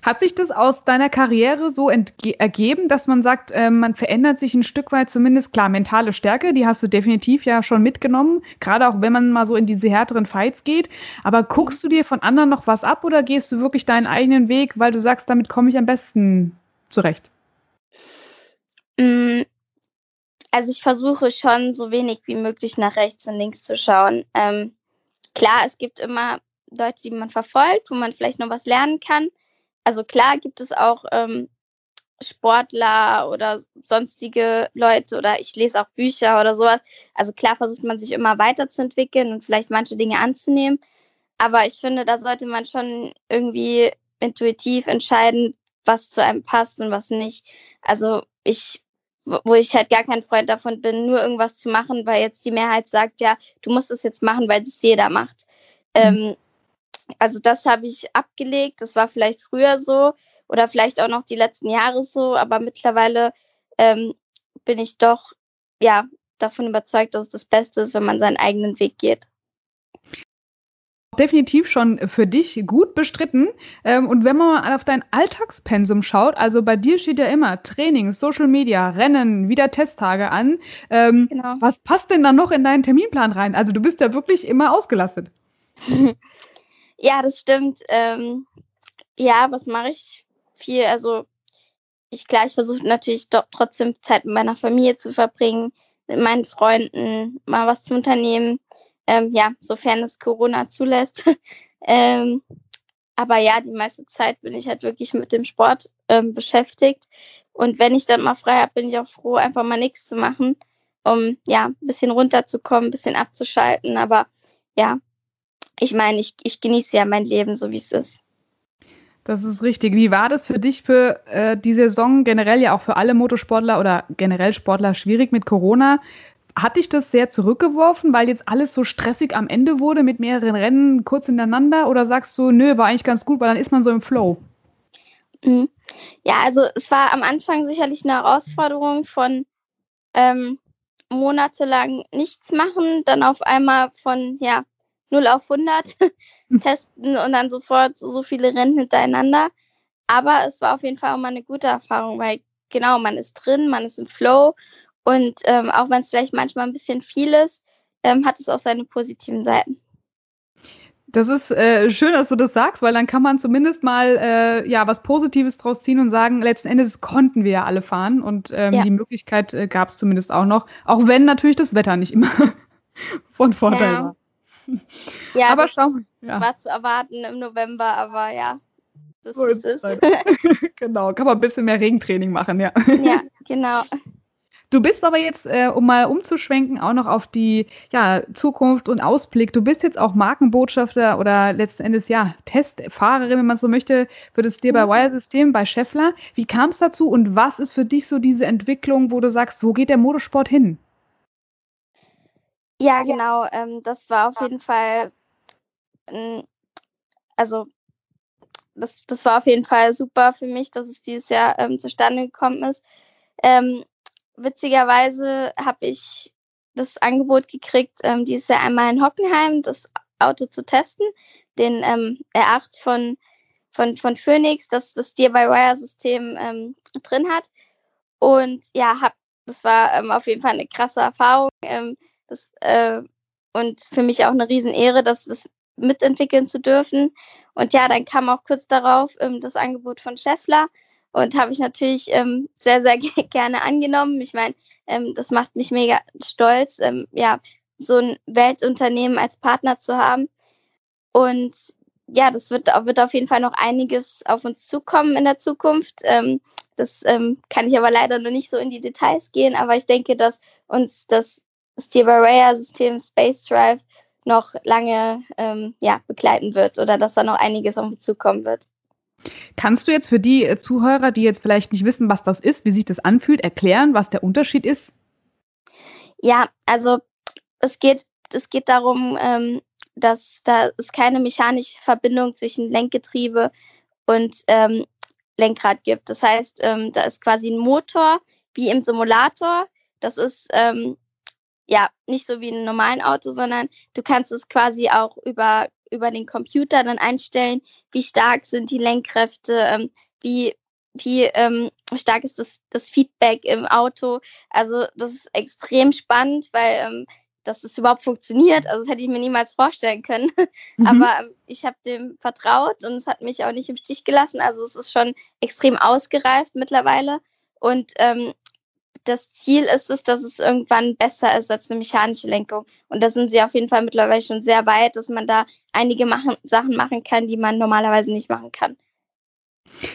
Hat sich das aus deiner Karriere so ergeben, dass man sagt, äh, man verändert sich ein Stück weit zumindest, klar, mentale Stärke, die hast du definitiv ja schon mitgenommen, gerade auch wenn man mal so in diese härteren Fights geht. Aber guckst du dir von anderen noch was ab oder gehst du wirklich deinen eigenen Weg, weil du sagst, damit komme ich am besten zurecht? Mm, also ich versuche schon so wenig wie möglich nach rechts und links zu schauen. Ähm, klar, es gibt immer Leute, die man verfolgt, wo man vielleicht noch was lernen kann. Also klar gibt es auch ähm, Sportler oder sonstige Leute oder ich lese auch Bücher oder sowas. Also klar versucht man sich immer weiterzuentwickeln und vielleicht manche Dinge anzunehmen. Aber ich finde, da sollte man schon irgendwie intuitiv entscheiden, was zu einem passt und was nicht. Also ich wo ich halt gar kein Freund davon bin, nur irgendwas zu machen, weil jetzt die Mehrheit sagt, ja, du musst es jetzt machen, weil das jeder macht. Mhm. Ähm, also das habe ich abgelegt. Das war vielleicht früher so oder vielleicht auch noch die letzten Jahre so, aber mittlerweile ähm, bin ich doch ja davon überzeugt, dass es das Beste ist, wenn man seinen eigenen Weg geht definitiv schon für dich gut bestritten. Ähm, und wenn man mal auf dein Alltagspensum schaut, also bei dir steht ja immer Training, Social Media, Rennen, wieder Testtage an. Ähm, genau. Was passt denn dann noch in deinen Terminplan rein? Also du bist ja wirklich immer ausgelastet. ja, das stimmt. Ähm, ja, was mache ich? Viel, also ich klar, ich versuche natürlich trotzdem Zeit mit meiner Familie zu verbringen, mit meinen Freunden, mal was zu unternehmen. Ähm, ja, sofern es Corona zulässt. ähm, aber ja, die meiste Zeit bin ich halt wirklich mit dem Sport ähm, beschäftigt. Und wenn ich dann mal frei habe, bin ich auch froh, einfach mal nichts zu machen, um ja, ein bisschen runterzukommen, ein bisschen abzuschalten. Aber ja, ich meine, ich, ich genieße ja mein Leben so, wie es ist. Das ist richtig. Wie war das für dich für äh, die Saison generell ja auch für alle Motorsportler oder generell Sportler schwierig mit Corona? Hat dich das sehr zurückgeworfen, weil jetzt alles so stressig am Ende wurde mit mehreren Rennen kurz hintereinander? Oder sagst du, nö, war eigentlich ganz gut, weil dann ist man so im Flow? Mhm. Ja, also es war am Anfang sicherlich eine Herausforderung von ähm, monatelang nichts machen, dann auf einmal von ja, 0 auf 100 testen und dann sofort so viele Rennen hintereinander. Aber es war auf jeden Fall auch mal eine gute Erfahrung, weil genau, man ist drin, man ist im Flow und ähm, auch wenn es vielleicht manchmal ein bisschen viel ist, ähm, hat es auch seine positiven Seiten. Das ist äh, schön, dass du das sagst, weil dann kann man zumindest mal äh, ja was Positives draus ziehen und sagen, letzten Endes konnten wir ja alle fahren und ähm, ja. die Möglichkeit äh, gab es zumindest auch noch, auch wenn natürlich das Wetter nicht immer von Vorteil ja. war. Ja, aber schau, ja. war zu erwarten im November, aber ja, Das So ist es. genau, kann man ein bisschen mehr Regentraining machen, ja. ja, genau. Du bist aber jetzt, äh, um mal umzuschwenken, auch noch auf die ja, Zukunft und Ausblick. Du bist jetzt auch Markenbotschafter oder letzten Endes ja Testfahrerin, wenn man so möchte, für das Steer-by-Wire-System bei Scheffler. Wie kam es dazu und was ist für dich so diese Entwicklung, wo du sagst, wo geht der Motorsport hin? Ja, genau. Ähm, das war auf jeden Fall, ähm, also das, das war auf jeden Fall super für mich, dass es dieses Jahr ähm, zustande gekommen ist. Ähm, witzigerweise habe ich das Angebot gekriegt, ähm, dieses Jahr einmal in Hockenheim das Auto zu testen, den ähm, R8 von, von, von Phoenix, das das Steer-by-Wire-System ähm, drin hat. Und ja, hab, das war ähm, auf jeden Fall eine krasse Erfahrung. Ähm, das, äh, und für mich auch eine Riesenehre, das, das mitentwickeln zu dürfen. Und ja, dann kam auch kurz darauf ähm, das Angebot von Scheffler und habe ich natürlich ähm, sehr, sehr gerne angenommen. Ich meine, ähm, das macht mich mega stolz, ähm, ja, so ein Weltunternehmen als Partner zu haben. Und ja, das wird, wird auf jeden Fall noch einiges auf uns zukommen in der Zukunft. Ähm, das ähm, kann ich aber leider noch nicht so in die Details gehen, aber ich denke, dass uns das Steer-by-Wire-System Space Drive noch lange ähm, ja, begleiten wird oder dass da noch einiges auf uns zukommen wird. Kannst du jetzt für die äh, Zuhörer, die jetzt vielleicht nicht wissen, was das ist, wie sich das anfühlt, erklären, was der Unterschied ist? Ja, also es geht, es geht darum, ähm, dass da es keine mechanische Verbindung zwischen Lenkgetriebe und ähm, Lenkrad gibt. Das heißt, ähm, da ist quasi ein Motor wie im Simulator. Das ist ähm, ja nicht so wie in einem normalen Auto, sondern du kannst es quasi auch über, über den Computer dann einstellen, wie stark sind die Lenkkräfte, ähm, wie, wie ähm, stark ist das, das Feedback im Auto. Also das ist extrem spannend, weil ähm, dass es überhaupt funktioniert. Also das hätte ich mir niemals vorstellen können. Mhm. Aber ähm, ich habe dem vertraut und es hat mich auch nicht im Stich gelassen. Also es ist schon extrem ausgereift mittlerweile. Und ähm, das Ziel ist es, dass es irgendwann besser ist als eine mechanische Lenkung. Und da sind sie auf jeden Fall mittlerweile schon sehr weit, dass man da einige machen, Sachen machen kann, die man normalerweise nicht machen kann.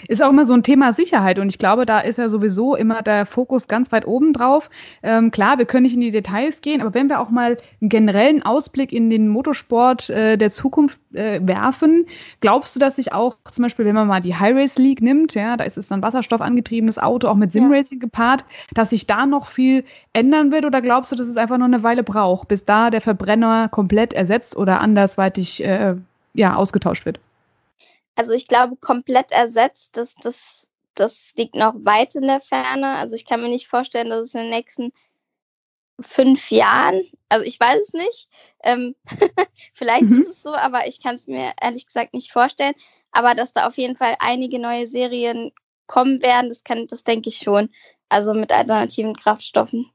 Ist auch immer so ein Thema Sicherheit und ich glaube, da ist ja sowieso immer der Fokus ganz weit oben drauf. Ähm, klar, wir können nicht in die Details gehen, aber wenn wir auch mal einen generellen Ausblick in den Motorsport äh, der Zukunft äh, werfen, glaubst du, dass sich auch zum Beispiel, wenn man mal die High Race League nimmt, ja, da ist es dann wasserstoffangetriebenes Auto, auch mit Simracing ja. gepaart, dass sich da noch viel ändern wird oder glaubst du, dass es einfach noch eine Weile braucht, bis da der Verbrenner komplett ersetzt oder andersweitig äh, ja, ausgetauscht wird? Also ich glaube, komplett ersetzt, das, das, das liegt noch weit in der Ferne. Also ich kann mir nicht vorstellen, dass es in den nächsten fünf Jahren, also ich weiß es nicht, ähm, vielleicht mhm. ist es so, aber ich kann es mir ehrlich gesagt nicht vorstellen. Aber dass da auf jeden Fall einige neue Serien kommen werden, das kann, das denke ich schon. Also mit alternativen Kraftstoffen.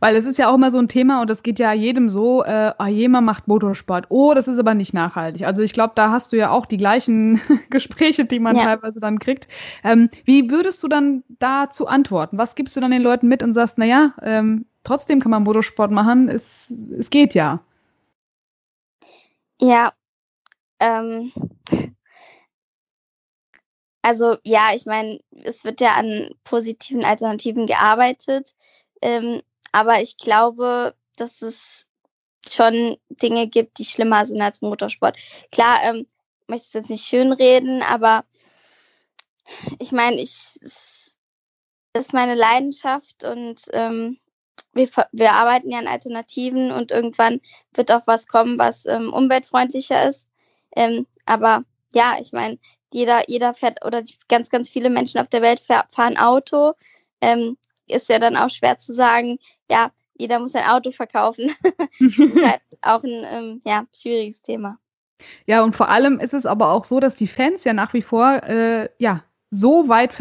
Weil es ist ja auch immer so ein Thema und das geht ja jedem so, äh, ah, jemand macht Motorsport. Oh, das ist aber nicht nachhaltig. Also ich glaube, da hast du ja auch die gleichen Gespräche, die man ja. teilweise dann kriegt. Ähm, wie würdest du dann dazu antworten? Was gibst du dann den Leuten mit und sagst, naja, ähm, trotzdem kann man Motorsport machen, es, es geht ja. Ja, ähm, also ja, ich meine, es wird ja an positiven Alternativen gearbeitet. Ähm, aber ich glaube, dass es schon Dinge gibt, die schlimmer sind als Motorsport. Klar, ähm, möchte es jetzt nicht schönreden, aber ich meine, ich es ist meine Leidenschaft und ähm, wir, wir arbeiten ja an Alternativen und irgendwann wird auch was kommen, was ähm, umweltfreundlicher ist. Ähm, aber ja, ich meine, jeder, jeder fährt oder ganz, ganz viele Menschen auf der Welt fahren Auto. Ähm, ist ja dann auch schwer zu sagen, ja, jeder muss ein Auto verkaufen. das ist halt auch ein ähm, ja, schwieriges Thema. Ja, und vor allem ist es aber auch so, dass die Fans ja nach wie vor äh, ja, so weit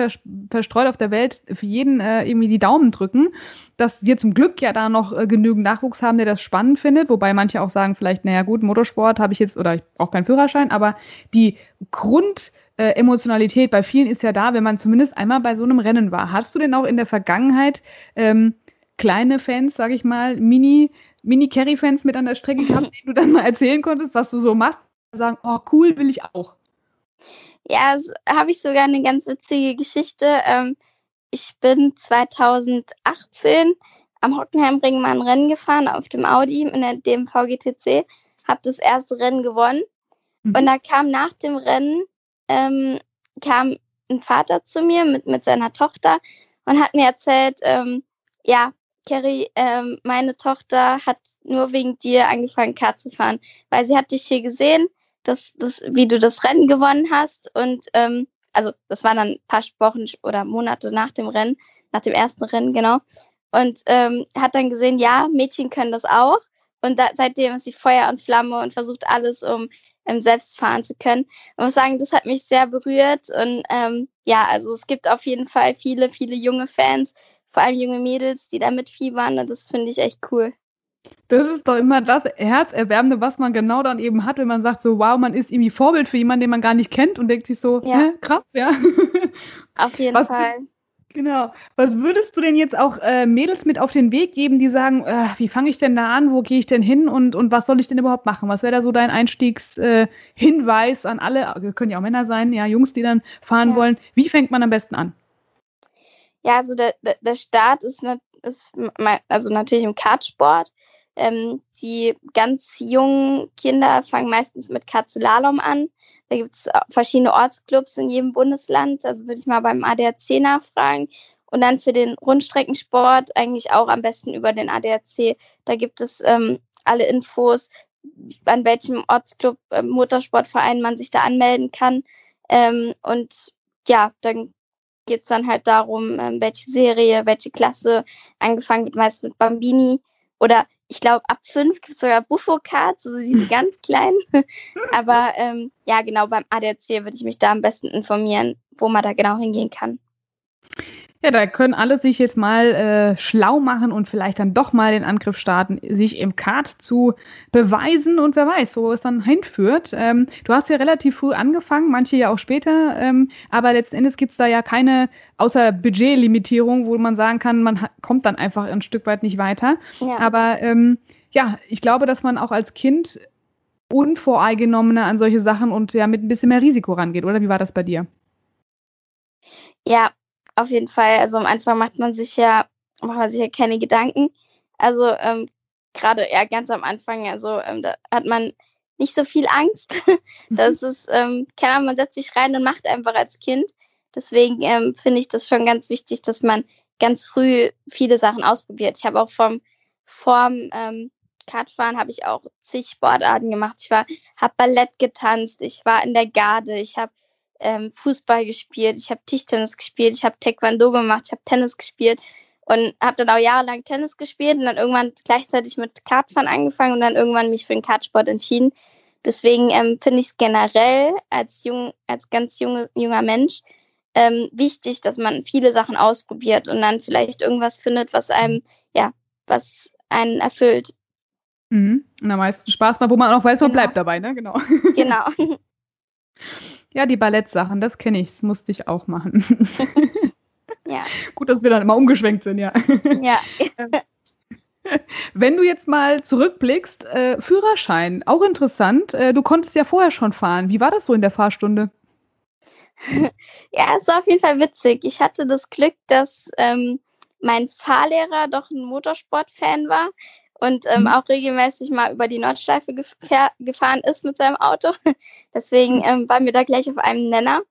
verstreut auf der Welt für jeden äh, irgendwie die Daumen drücken, dass wir zum Glück ja da noch äh, genügend Nachwuchs haben, der das spannend findet, wobei manche auch sagen, vielleicht, naja gut, Motorsport habe ich jetzt oder ich brauche keinen Führerschein, aber die Grund äh, Emotionalität bei vielen ist ja da, wenn man zumindest einmal bei so einem Rennen war. Hast du denn auch in der Vergangenheit ähm, kleine Fans, sag ich mal, Mini, Mini-Carry-Fans mit an der Strecke gehabt, denen du dann mal erzählen konntest, was du so machst? Sagen, oh cool, will ich auch. Ja, habe ich sogar eine ganz witzige Geschichte. Ähm, ich bin 2018 am Hockenheimring mal ein Rennen gefahren auf dem Audi in der DMV GTC, habe das erste Rennen gewonnen. Mhm. Und da kam nach dem Rennen, ähm, kam ein Vater zu mir mit, mit seiner Tochter und hat mir erzählt, ähm, ja, Carrie, ähm, meine Tochter hat nur wegen dir angefangen, Kart zu fahren, weil sie hat dich hier gesehen, dass, dass, wie du das Rennen gewonnen hast und ähm, also das war dann ein paar Wochen oder Monate nach dem Rennen, nach dem ersten Rennen, genau. Und ähm, hat dann gesehen, ja, Mädchen können das auch. Und da, seitdem ist sie Feuer und Flamme und versucht alles, um ähm, selbst fahren zu können. Ich muss sagen, das hat mich sehr berührt. Und ähm, ja, also es gibt auf jeden Fall viele, viele junge Fans, vor allem junge Mädels, die da mitfiebern. Und das finde ich echt cool. Das ist doch immer das Herzerwärmende, was man genau dann eben hat, wenn man sagt, so wow, man ist irgendwie Vorbild für jemanden, den man gar nicht kennt und denkt sich so, ja. krass, ja. Auf jeden was, Fall. Genau. Was würdest du denn jetzt auch äh, Mädels mit auf den Weg geben, die sagen, äh, wie fange ich denn da an, wo gehe ich denn hin und, und was soll ich denn überhaupt machen? Was wäre da so dein Einstiegshinweis äh, an alle, können ja auch Männer sein, ja, Jungs, die dann fahren ja. wollen. Wie fängt man am besten an? Ja, also der, der Start ist, ist also natürlich im Kartsport. Ähm, die ganz jungen Kinder fangen meistens mit Kartslalom an. Da gibt es verschiedene Ortsclubs in jedem Bundesland. Also würde ich mal beim ADAC nachfragen. Und dann für den Rundstreckensport eigentlich auch am besten über den ADAC. Da gibt es ähm, alle Infos, an welchem Ortsclub, äh, Motorsportverein man sich da anmelden kann. Ähm, und ja, dann geht es dann halt darum, ähm, welche Serie, welche Klasse. Angefangen wird meist mit Bambini. Oder ich glaube, ab fünf gibt es sogar Buffo-Cards, so diese ganz kleinen. Aber ähm, ja, genau, beim ADAC würde ich mich da am besten informieren, wo man da genau hingehen kann. Ja, da können alle sich jetzt mal äh, schlau machen und vielleicht dann doch mal den Angriff starten, sich im Kart zu beweisen und wer weiß, wo es dann hinführt. Ähm, du hast ja relativ früh angefangen, manche ja auch später, ähm, aber letzten Endes gibt es da ja keine, außer Budgetlimitierung, wo man sagen kann, man kommt dann einfach ein Stück weit nicht weiter. Ja. Aber ähm, ja, ich glaube, dass man auch als Kind unvoreingenommener an solche Sachen und ja mit ein bisschen mehr Risiko rangeht, oder wie war das bei dir? Ja, auf jeden Fall. Also am Anfang macht man sich ja, macht man sich ja keine Gedanken. Also ähm, gerade ja ganz am Anfang, also ähm, da hat man nicht so viel Angst. das ist, ähm, keine Ahnung, man setzt sich rein und macht einfach als Kind. Deswegen ähm, finde ich das schon ganz wichtig, dass man ganz früh viele Sachen ausprobiert. Ich habe auch vom, vorm ähm, Kartfahren habe ich auch zig Sportarten gemacht. Ich war, habe Ballett getanzt, ich war in der Garde, ich habe ähm, Fußball gespielt, ich habe Tischtennis gespielt, ich habe Taekwondo gemacht, ich habe Tennis gespielt und habe dann auch jahrelang Tennis gespielt und dann irgendwann gleichzeitig mit Kartfahren angefangen und dann irgendwann mich für den Kartsport entschieden. Deswegen ähm, finde ich es generell als, jung, als ganz junge, junger Mensch ähm, wichtig, dass man viele Sachen ausprobiert und dann vielleicht irgendwas findet, was einem, ja, was einen erfüllt. Mhm. Und am meisten Spaß macht, wo man auch weiß, man genau. bleibt dabei, ne? Genau. Genau. Ja, die Ballettsachen, das kenne ich, das musste ich auch machen. ja. Gut, dass wir dann immer umgeschwenkt sind, ja. Ja. Wenn du jetzt mal zurückblickst, äh, Führerschein, auch interessant. Äh, du konntest ja vorher schon fahren. Wie war das so in der Fahrstunde? ja, es war auf jeden Fall witzig. Ich hatte das Glück, dass ähm, mein Fahrlehrer doch ein Motorsportfan war und ähm, mhm. auch regelmäßig mal über die Nordschleife gefahr gefahren ist mit seinem Auto. Deswegen mhm. ähm, waren wir da gleich auf einem Nenner.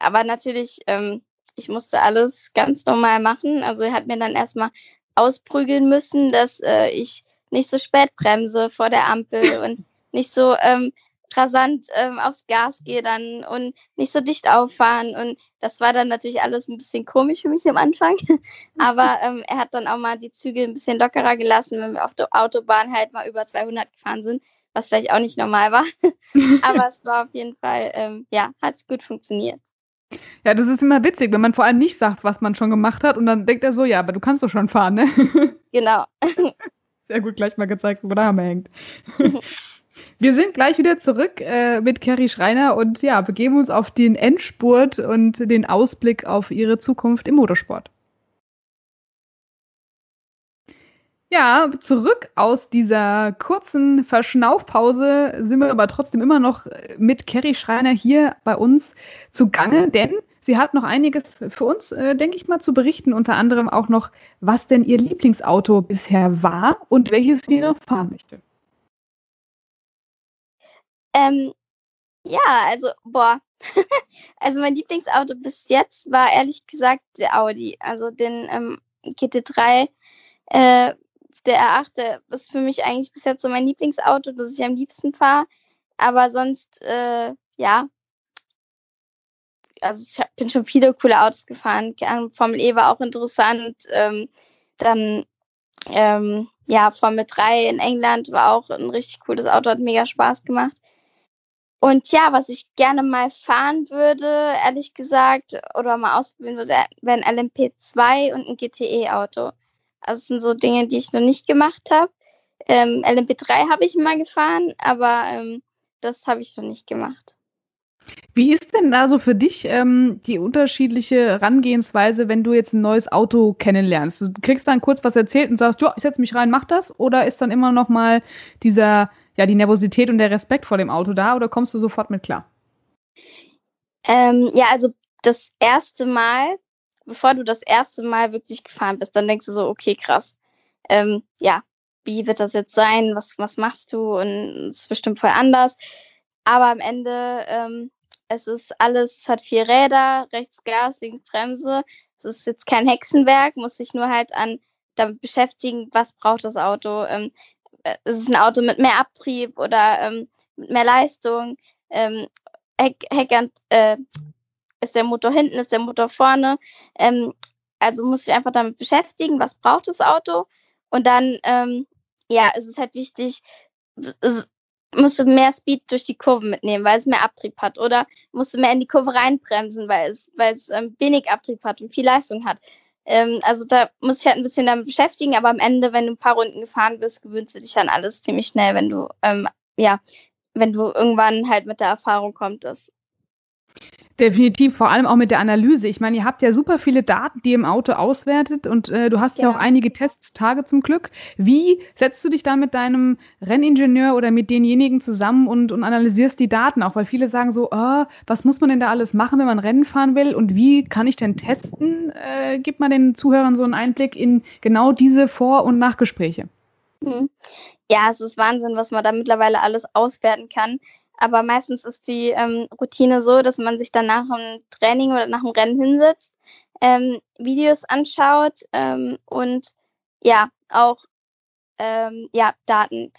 Aber natürlich, ähm, ich musste alles ganz normal machen. Also er hat mir dann erstmal ausprügeln müssen, dass äh, ich nicht so spät bremse vor der Ampel und nicht so ähm, rasant ähm, aufs Gas gehe dann und nicht so dicht auffahren. Und das war dann natürlich alles ein bisschen komisch für mich am Anfang. Aber ähm, er hat dann auch mal die Züge ein bisschen lockerer gelassen, wenn wir auf der Autobahn halt mal über 200 gefahren sind, was vielleicht auch nicht normal war. Aber es war auf jeden Fall, ähm, ja, hat gut funktioniert. Ja, das ist immer witzig, wenn man vor allem nicht sagt, was man schon gemacht hat und dann denkt er so, ja, aber du kannst doch schon fahren, ne? Genau. Sehr gut, gleich mal gezeigt, wo der Hammer hängt. Wir sind gleich wieder zurück äh, mit Carrie Schreiner und ja, begeben uns auf den Endspurt und den Ausblick auf ihre Zukunft im Motorsport. Ja, zurück aus dieser kurzen Verschnaufpause sind wir aber trotzdem immer noch mit Kerry Schreiner hier bei uns zugange, denn sie hat noch einiges für uns, äh, denke ich mal, zu berichten. Unter anderem auch noch, was denn ihr Lieblingsauto bisher war und welches sie noch fahren möchte. Ähm, ja, also, boah. also mein Lieblingsauto bis jetzt war ehrlich gesagt der Audi. Also den ähm, GT3 äh, der R8 der ist für mich eigentlich bis jetzt so mein Lieblingsauto, das ich am liebsten fahre. Aber sonst, äh, ja. Also ich bin schon viele coole Autos gefahren. Formel E war auch interessant. Ähm, dann, ähm, ja, Formel 3 in England war auch ein richtig cooles Auto, hat mega Spaß gemacht. Und ja, was ich gerne mal fahren würde, ehrlich gesagt, oder mal ausprobieren würde, wäre ein LMP2 und ein GTE-Auto. Also es sind so Dinge, die ich noch nicht gemacht habe. Ähm, LMP3 habe ich mal gefahren, aber ähm, das habe ich noch nicht gemacht. Wie ist denn da so für dich ähm, die unterschiedliche Herangehensweise, wenn du jetzt ein neues Auto kennenlernst? Du kriegst dann kurz was erzählt und sagst, ja, ich setze mich rein, mach das? Oder ist dann immer noch mal dieser, ja, die Nervosität und der Respekt vor dem Auto da? Oder kommst du sofort mit klar? Ähm, ja, also das erste Mal bevor du das erste Mal wirklich gefahren bist, dann denkst du so, okay, krass. Ähm, ja, wie wird das jetzt sein? Was, was machst du? Und es ist bestimmt voll anders. Aber am Ende, ähm, es ist alles, es hat vier Räder, rechts Gas, links Bremse. Es ist jetzt kein Hexenwerk, muss sich nur halt an damit beschäftigen, was braucht das Auto. Ähm, äh, es ein Auto mit mehr Abtrieb oder ähm, mit mehr Leistung. Ähm, Heck, Heck, äh, ist der Motor hinten, ist der Motor vorne. Ähm, also muss ich einfach damit beschäftigen, was braucht das Auto. Und dann, ähm, ja, ist es halt wichtig, musst du mehr Speed durch die Kurve mitnehmen, weil es mehr Abtrieb hat. Oder musst du mehr in die Kurve reinbremsen, weil es, weil es ähm, wenig Abtrieb hat und viel Leistung hat. Ähm, also da muss ich halt ein bisschen damit beschäftigen, aber am Ende, wenn du ein paar Runden gefahren bist, gewöhnst du dich an alles ziemlich schnell, wenn du, ähm, ja, wenn du irgendwann halt mit der Erfahrung kommst. Definitiv, vor allem auch mit der Analyse. Ich meine, ihr habt ja super viele Daten, die ihr im Auto auswertet und äh, du hast genau. ja auch einige Testtage zum Glück. Wie setzt du dich da mit deinem Renningenieur oder mit denjenigen zusammen und, und analysierst die Daten auch? Weil viele sagen so, oh, was muss man denn da alles machen, wenn man Rennen fahren will und wie kann ich denn testen? Äh, gib mal den Zuhörern so einen Einblick in genau diese Vor- und Nachgespräche. Mhm. Ja, es ist Wahnsinn, was man da mittlerweile alles auswerten kann. Aber meistens ist die ähm, Routine so, dass man sich dann nach dem Training oder nach dem Rennen hinsetzt, ähm, Videos anschaut ähm, und ja, auch ähm, ja, Daten.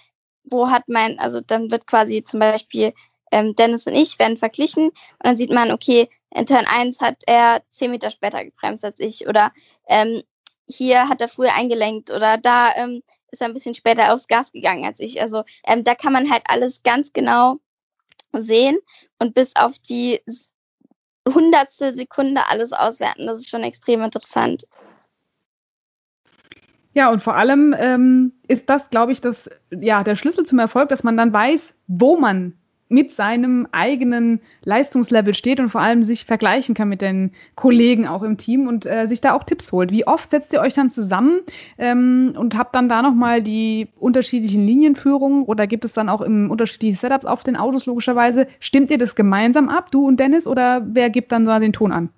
Wo hat mein, also dann wird quasi zum Beispiel ähm, Dennis und ich werden verglichen und dann sieht man, okay, in Turn 1 hat er 10 Meter später gebremst als ich oder ähm, hier hat er früher eingelenkt oder da ist er ein bisschen später aufs Gas gegangen als ich. Also da kann man halt alles ganz genau sehen und bis auf die hundertstel Sekunde alles auswerten. Das ist schon extrem interessant. Ja, und vor allem ähm, ist das, glaube ich, das, ja, der Schlüssel zum Erfolg, dass man dann weiß, wo man mit seinem eigenen Leistungslevel steht und vor allem sich vergleichen kann mit den Kollegen auch im Team und äh, sich da auch Tipps holt. Wie oft setzt ihr euch dann zusammen ähm, und habt dann da nochmal die unterschiedlichen Linienführungen oder gibt es dann auch im unterschiedlichen Setups auf den Autos logischerweise? Stimmt ihr das gemeinsam ab, du und Dennis, oder wer gibt dann da den Ton an?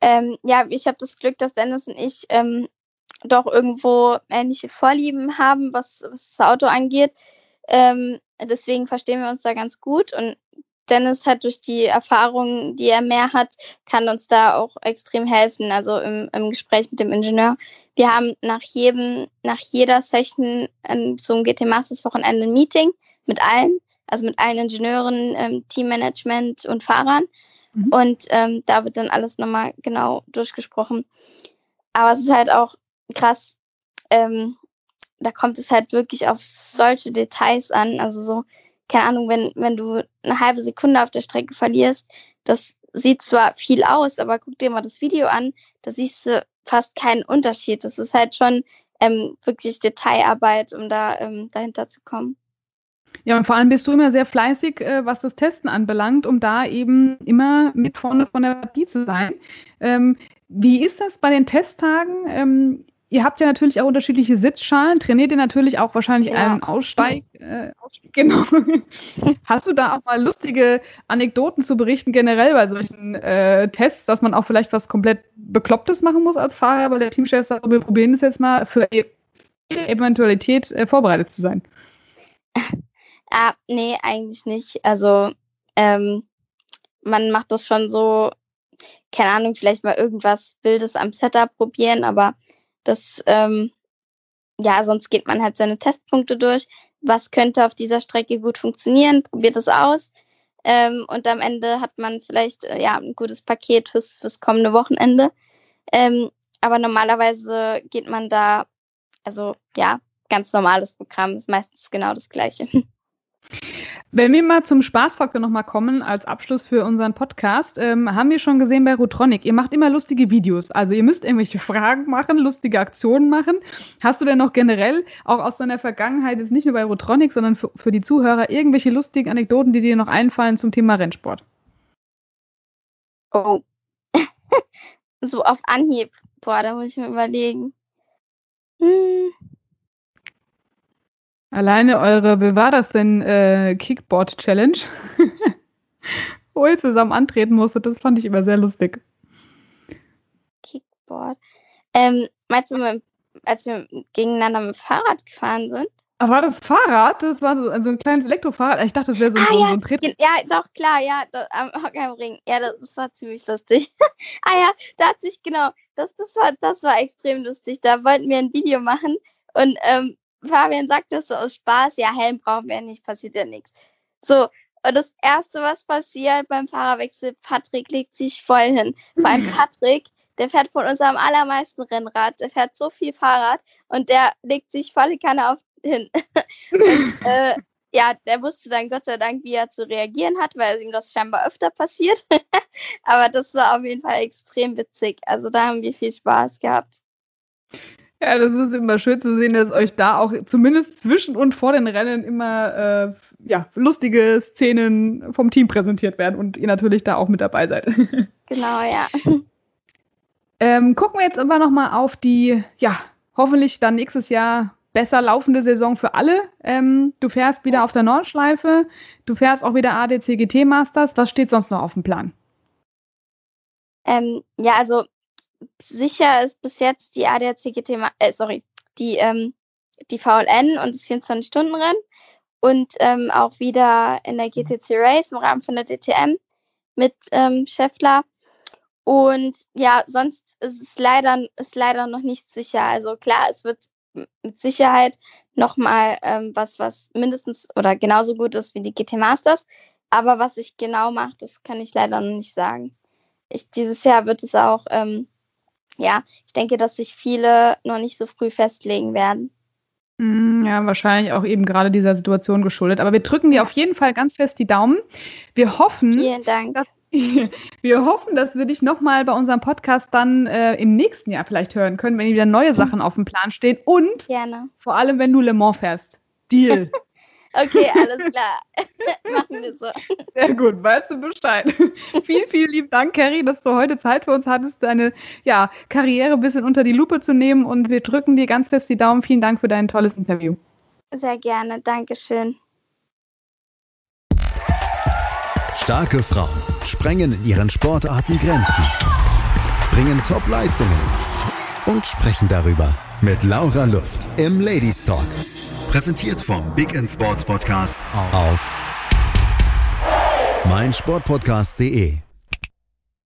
Ähm, ja, ich habe das Glück, dass Dennis und ich ähm, doch irgendwo ähnliche Vorlieben haben, was, was das Auto angeht. Ähm, deswegen verstehen wir uns da ganz gut und Dennis hat durch die Erfahrungen, die er mehr hat, kann uns da auch extrem helfen, also im, im Gespräch mit dem Ingenieur. Wir haben nach jedem, nach jeder Session ähm, zum GT Masters Wochenende ein Meeting mit allen, also mit allen Ingenieuren, ähm, Teammanagement und Fahrern. Mhm. Und ähm, da wird dann alles nochmal genau durchgesprochen. Aber es ist halt auch krass, ähm, da kommt es halt wirklich auf solche Details an. Also so, keine Ahnung, wenn, wenn du eine halbe Sekunde auf der Strecke verlierst, das sieht zwar viel aus, aber guck dir mal das Video an, da siehst du fast keinen Unterschied. Das ist halt schon ähm, wirklich Detailarbeit, um da ähm, dahinter zu kommen. Ja, und vor allem bist du immer sehr fleißig, äh, was das Testen anbelangt, um da eben immer mit vorne von der Partie zu sein. Ähm, wie ist das bei den Testtagen? Ihr habt ja natürlich auch unterschiedliche Sitzschalen, trainiert ihr natürlich auch wahrscheinlich ja. einen Aussteig. Äh, Ausstieg, genau. Hast du da auch mal lustige Anekdoten zu berichten, generell bei solchen äh, Tests, dass man auch vielleicht was komplett Beklopptes machen muss als Fahrer, weil der Teamchef sagt, wir probieren es jetzt mal für Eventualität äh, vorbereitet zu sein? Ah, nee, eigentlich nicht. Also, ähm, man macht das schon so, keine Ahnung, vielleicht mal irgendwas Wildes am Setup probieren, aber das, ähm, ja, sonst geht man halt seine Testpunkte durch. Was könnte auf dieser Strecke gut funktionieren? Probiert es aus. Ähm, und am Ende hat man vielleicht äh, ja, ein gutes Paket fürs, fürs kommende Wochenende. Ähm, aber normalerweise geht man da, also ja, ganz normales Programm, ist meistens genau das gleiche. Wenn wir mal zum Spaßfaktor nochmal kommen, als Abschluss für unseren Podcast, ähm, haben wir schon gesehen bei Rotronic, ihr macht immer lustige Videos. Also ihr müsst irgendwelche Fragen machen, lustige Aktionen machen. Hast du denn noch generell, auch aus deiner Vergangenheit, jetzt nicht nur bei Rotronic, sondern für, für die Zuhörer, irgendwelche lustigen Anekdoten, die dir noch einfallen zum Thema Rennsport? Oh. so auf Anhieb. Boah, da muss ich mir überlegen. Hm. Alleine eure, wie war das denn, äh, Kickboard-Challenge, wo ihr zusammen antreten musstet, das fand ich immer sehr lustig. Kickboard. Ähm, meinst du, als wir gegeneinander mit dem Fahrrad gefahren sind? Aber war das Fahrrad? Das war so, so ein kleines Elektrofahrrad. Ich dachte, das wäre so, ah, so, ja. so ein Tritt. Ja, doch, klar, ja, da, am Hockheimring. Ja, das, das, war ziemlich lustig. ah ja, da hat sich, genau, das, das, war, das war extrem lustig. Da wollten wir ein Video machen und ähm, Fabian sagt das so aus Spaß, ja, Helm brauchen wir nicht, passiert ja nichts. So, und das Erste, was passiert beim Fahrerwechsel, Patrick legt sich voll hin. Vor allem Patrick, der fährt von uns am allermeisten Rennrad, der fährt so viel Fahrrad und der legt sich volle Kanne auf hin. und, äh, ja, der wusste dann Gott sei Dank, wie er zu reagieren hat, weil ihm das scheinbar öfter passiert. Aber das war auf jeden Fall extrem witzig. Also da haben wir viel Spaß gehabt. Ja, das ist immer schön zu sehen, dass euch da auch zumindest zwischen und vor den Rennen immer äh, ja, lustige Szenen vom Team präsentiert werden und ihr natürlich da auch mit dabei seid. Genau, ja. Ähm, gucken wir jetzt aber nochmal auf die, ja, hoffentlich dann nächstes Jahr besser laufende Saison für alle. Ähm, du fährst wieder auf der Nordschleife, du fährst auch wieder ADCGT Masters. Was steht sonst noch auf dem Plan? Ähm, ja, also sicher ist bis jetzt die ADAC-GT, äh, sorry, die, ähm, die VLN und das 24-Stunden-Rennen und ähm, auch wieder in der GTC Race im Rahmen von der DTM mit ähm, Scheffler. Und ja, sonst ist es leider, ist leider noch nicht sicher. Also klar, es wird mit Sicherheit nochmal ähm, was, was mindestens oder genauso gut ist wie die GT Masters. Aber was ich genau mache, das kann ich leider noch nicht sagen. Ich, dieses Jahr wird es auch ähm, ja, ich denke, dass sich viele noch nicht so früh festlegen werden. Mm, ja, wahrscheinlich auch eben gerade dieser Situation geschuldet. Aber wir drücken dir auf jeden Fall ganz fest die Daumen. Wir hoffen, Vielen Dank. Dass, wir hoffen, dass wir dich nochmal bei unserem Podcast dann äh, im nächsten Jahr vielleicht hören können, wenn wieder neue Sachen auf dem Plan stehen. Und Gerne. vor allem, wenn du Le Mans fährst. Deal. Okay, alles klar. Machen wir so. Sehr gut, weißt du Bescheid. vielen, vielen lieben Dank, Carrie, dass du heute Zeit für uns hattest, deine ja, Karriere ein bisschen unter die Lupe zu nehmen. Und wir drücken dir ganz fest die Daumen. Vielen Dank für dein tolles Interview. Sehr gerne, Dankeschön. Starke Frauen sprengen in ihren Sportarten Grenzen, bringen Top-Leistungen und sprechen darüber mit Laura Luft im Ladies Talk. Präsentiert vom Big End Sports Podcast auf meinsportpodcast.de.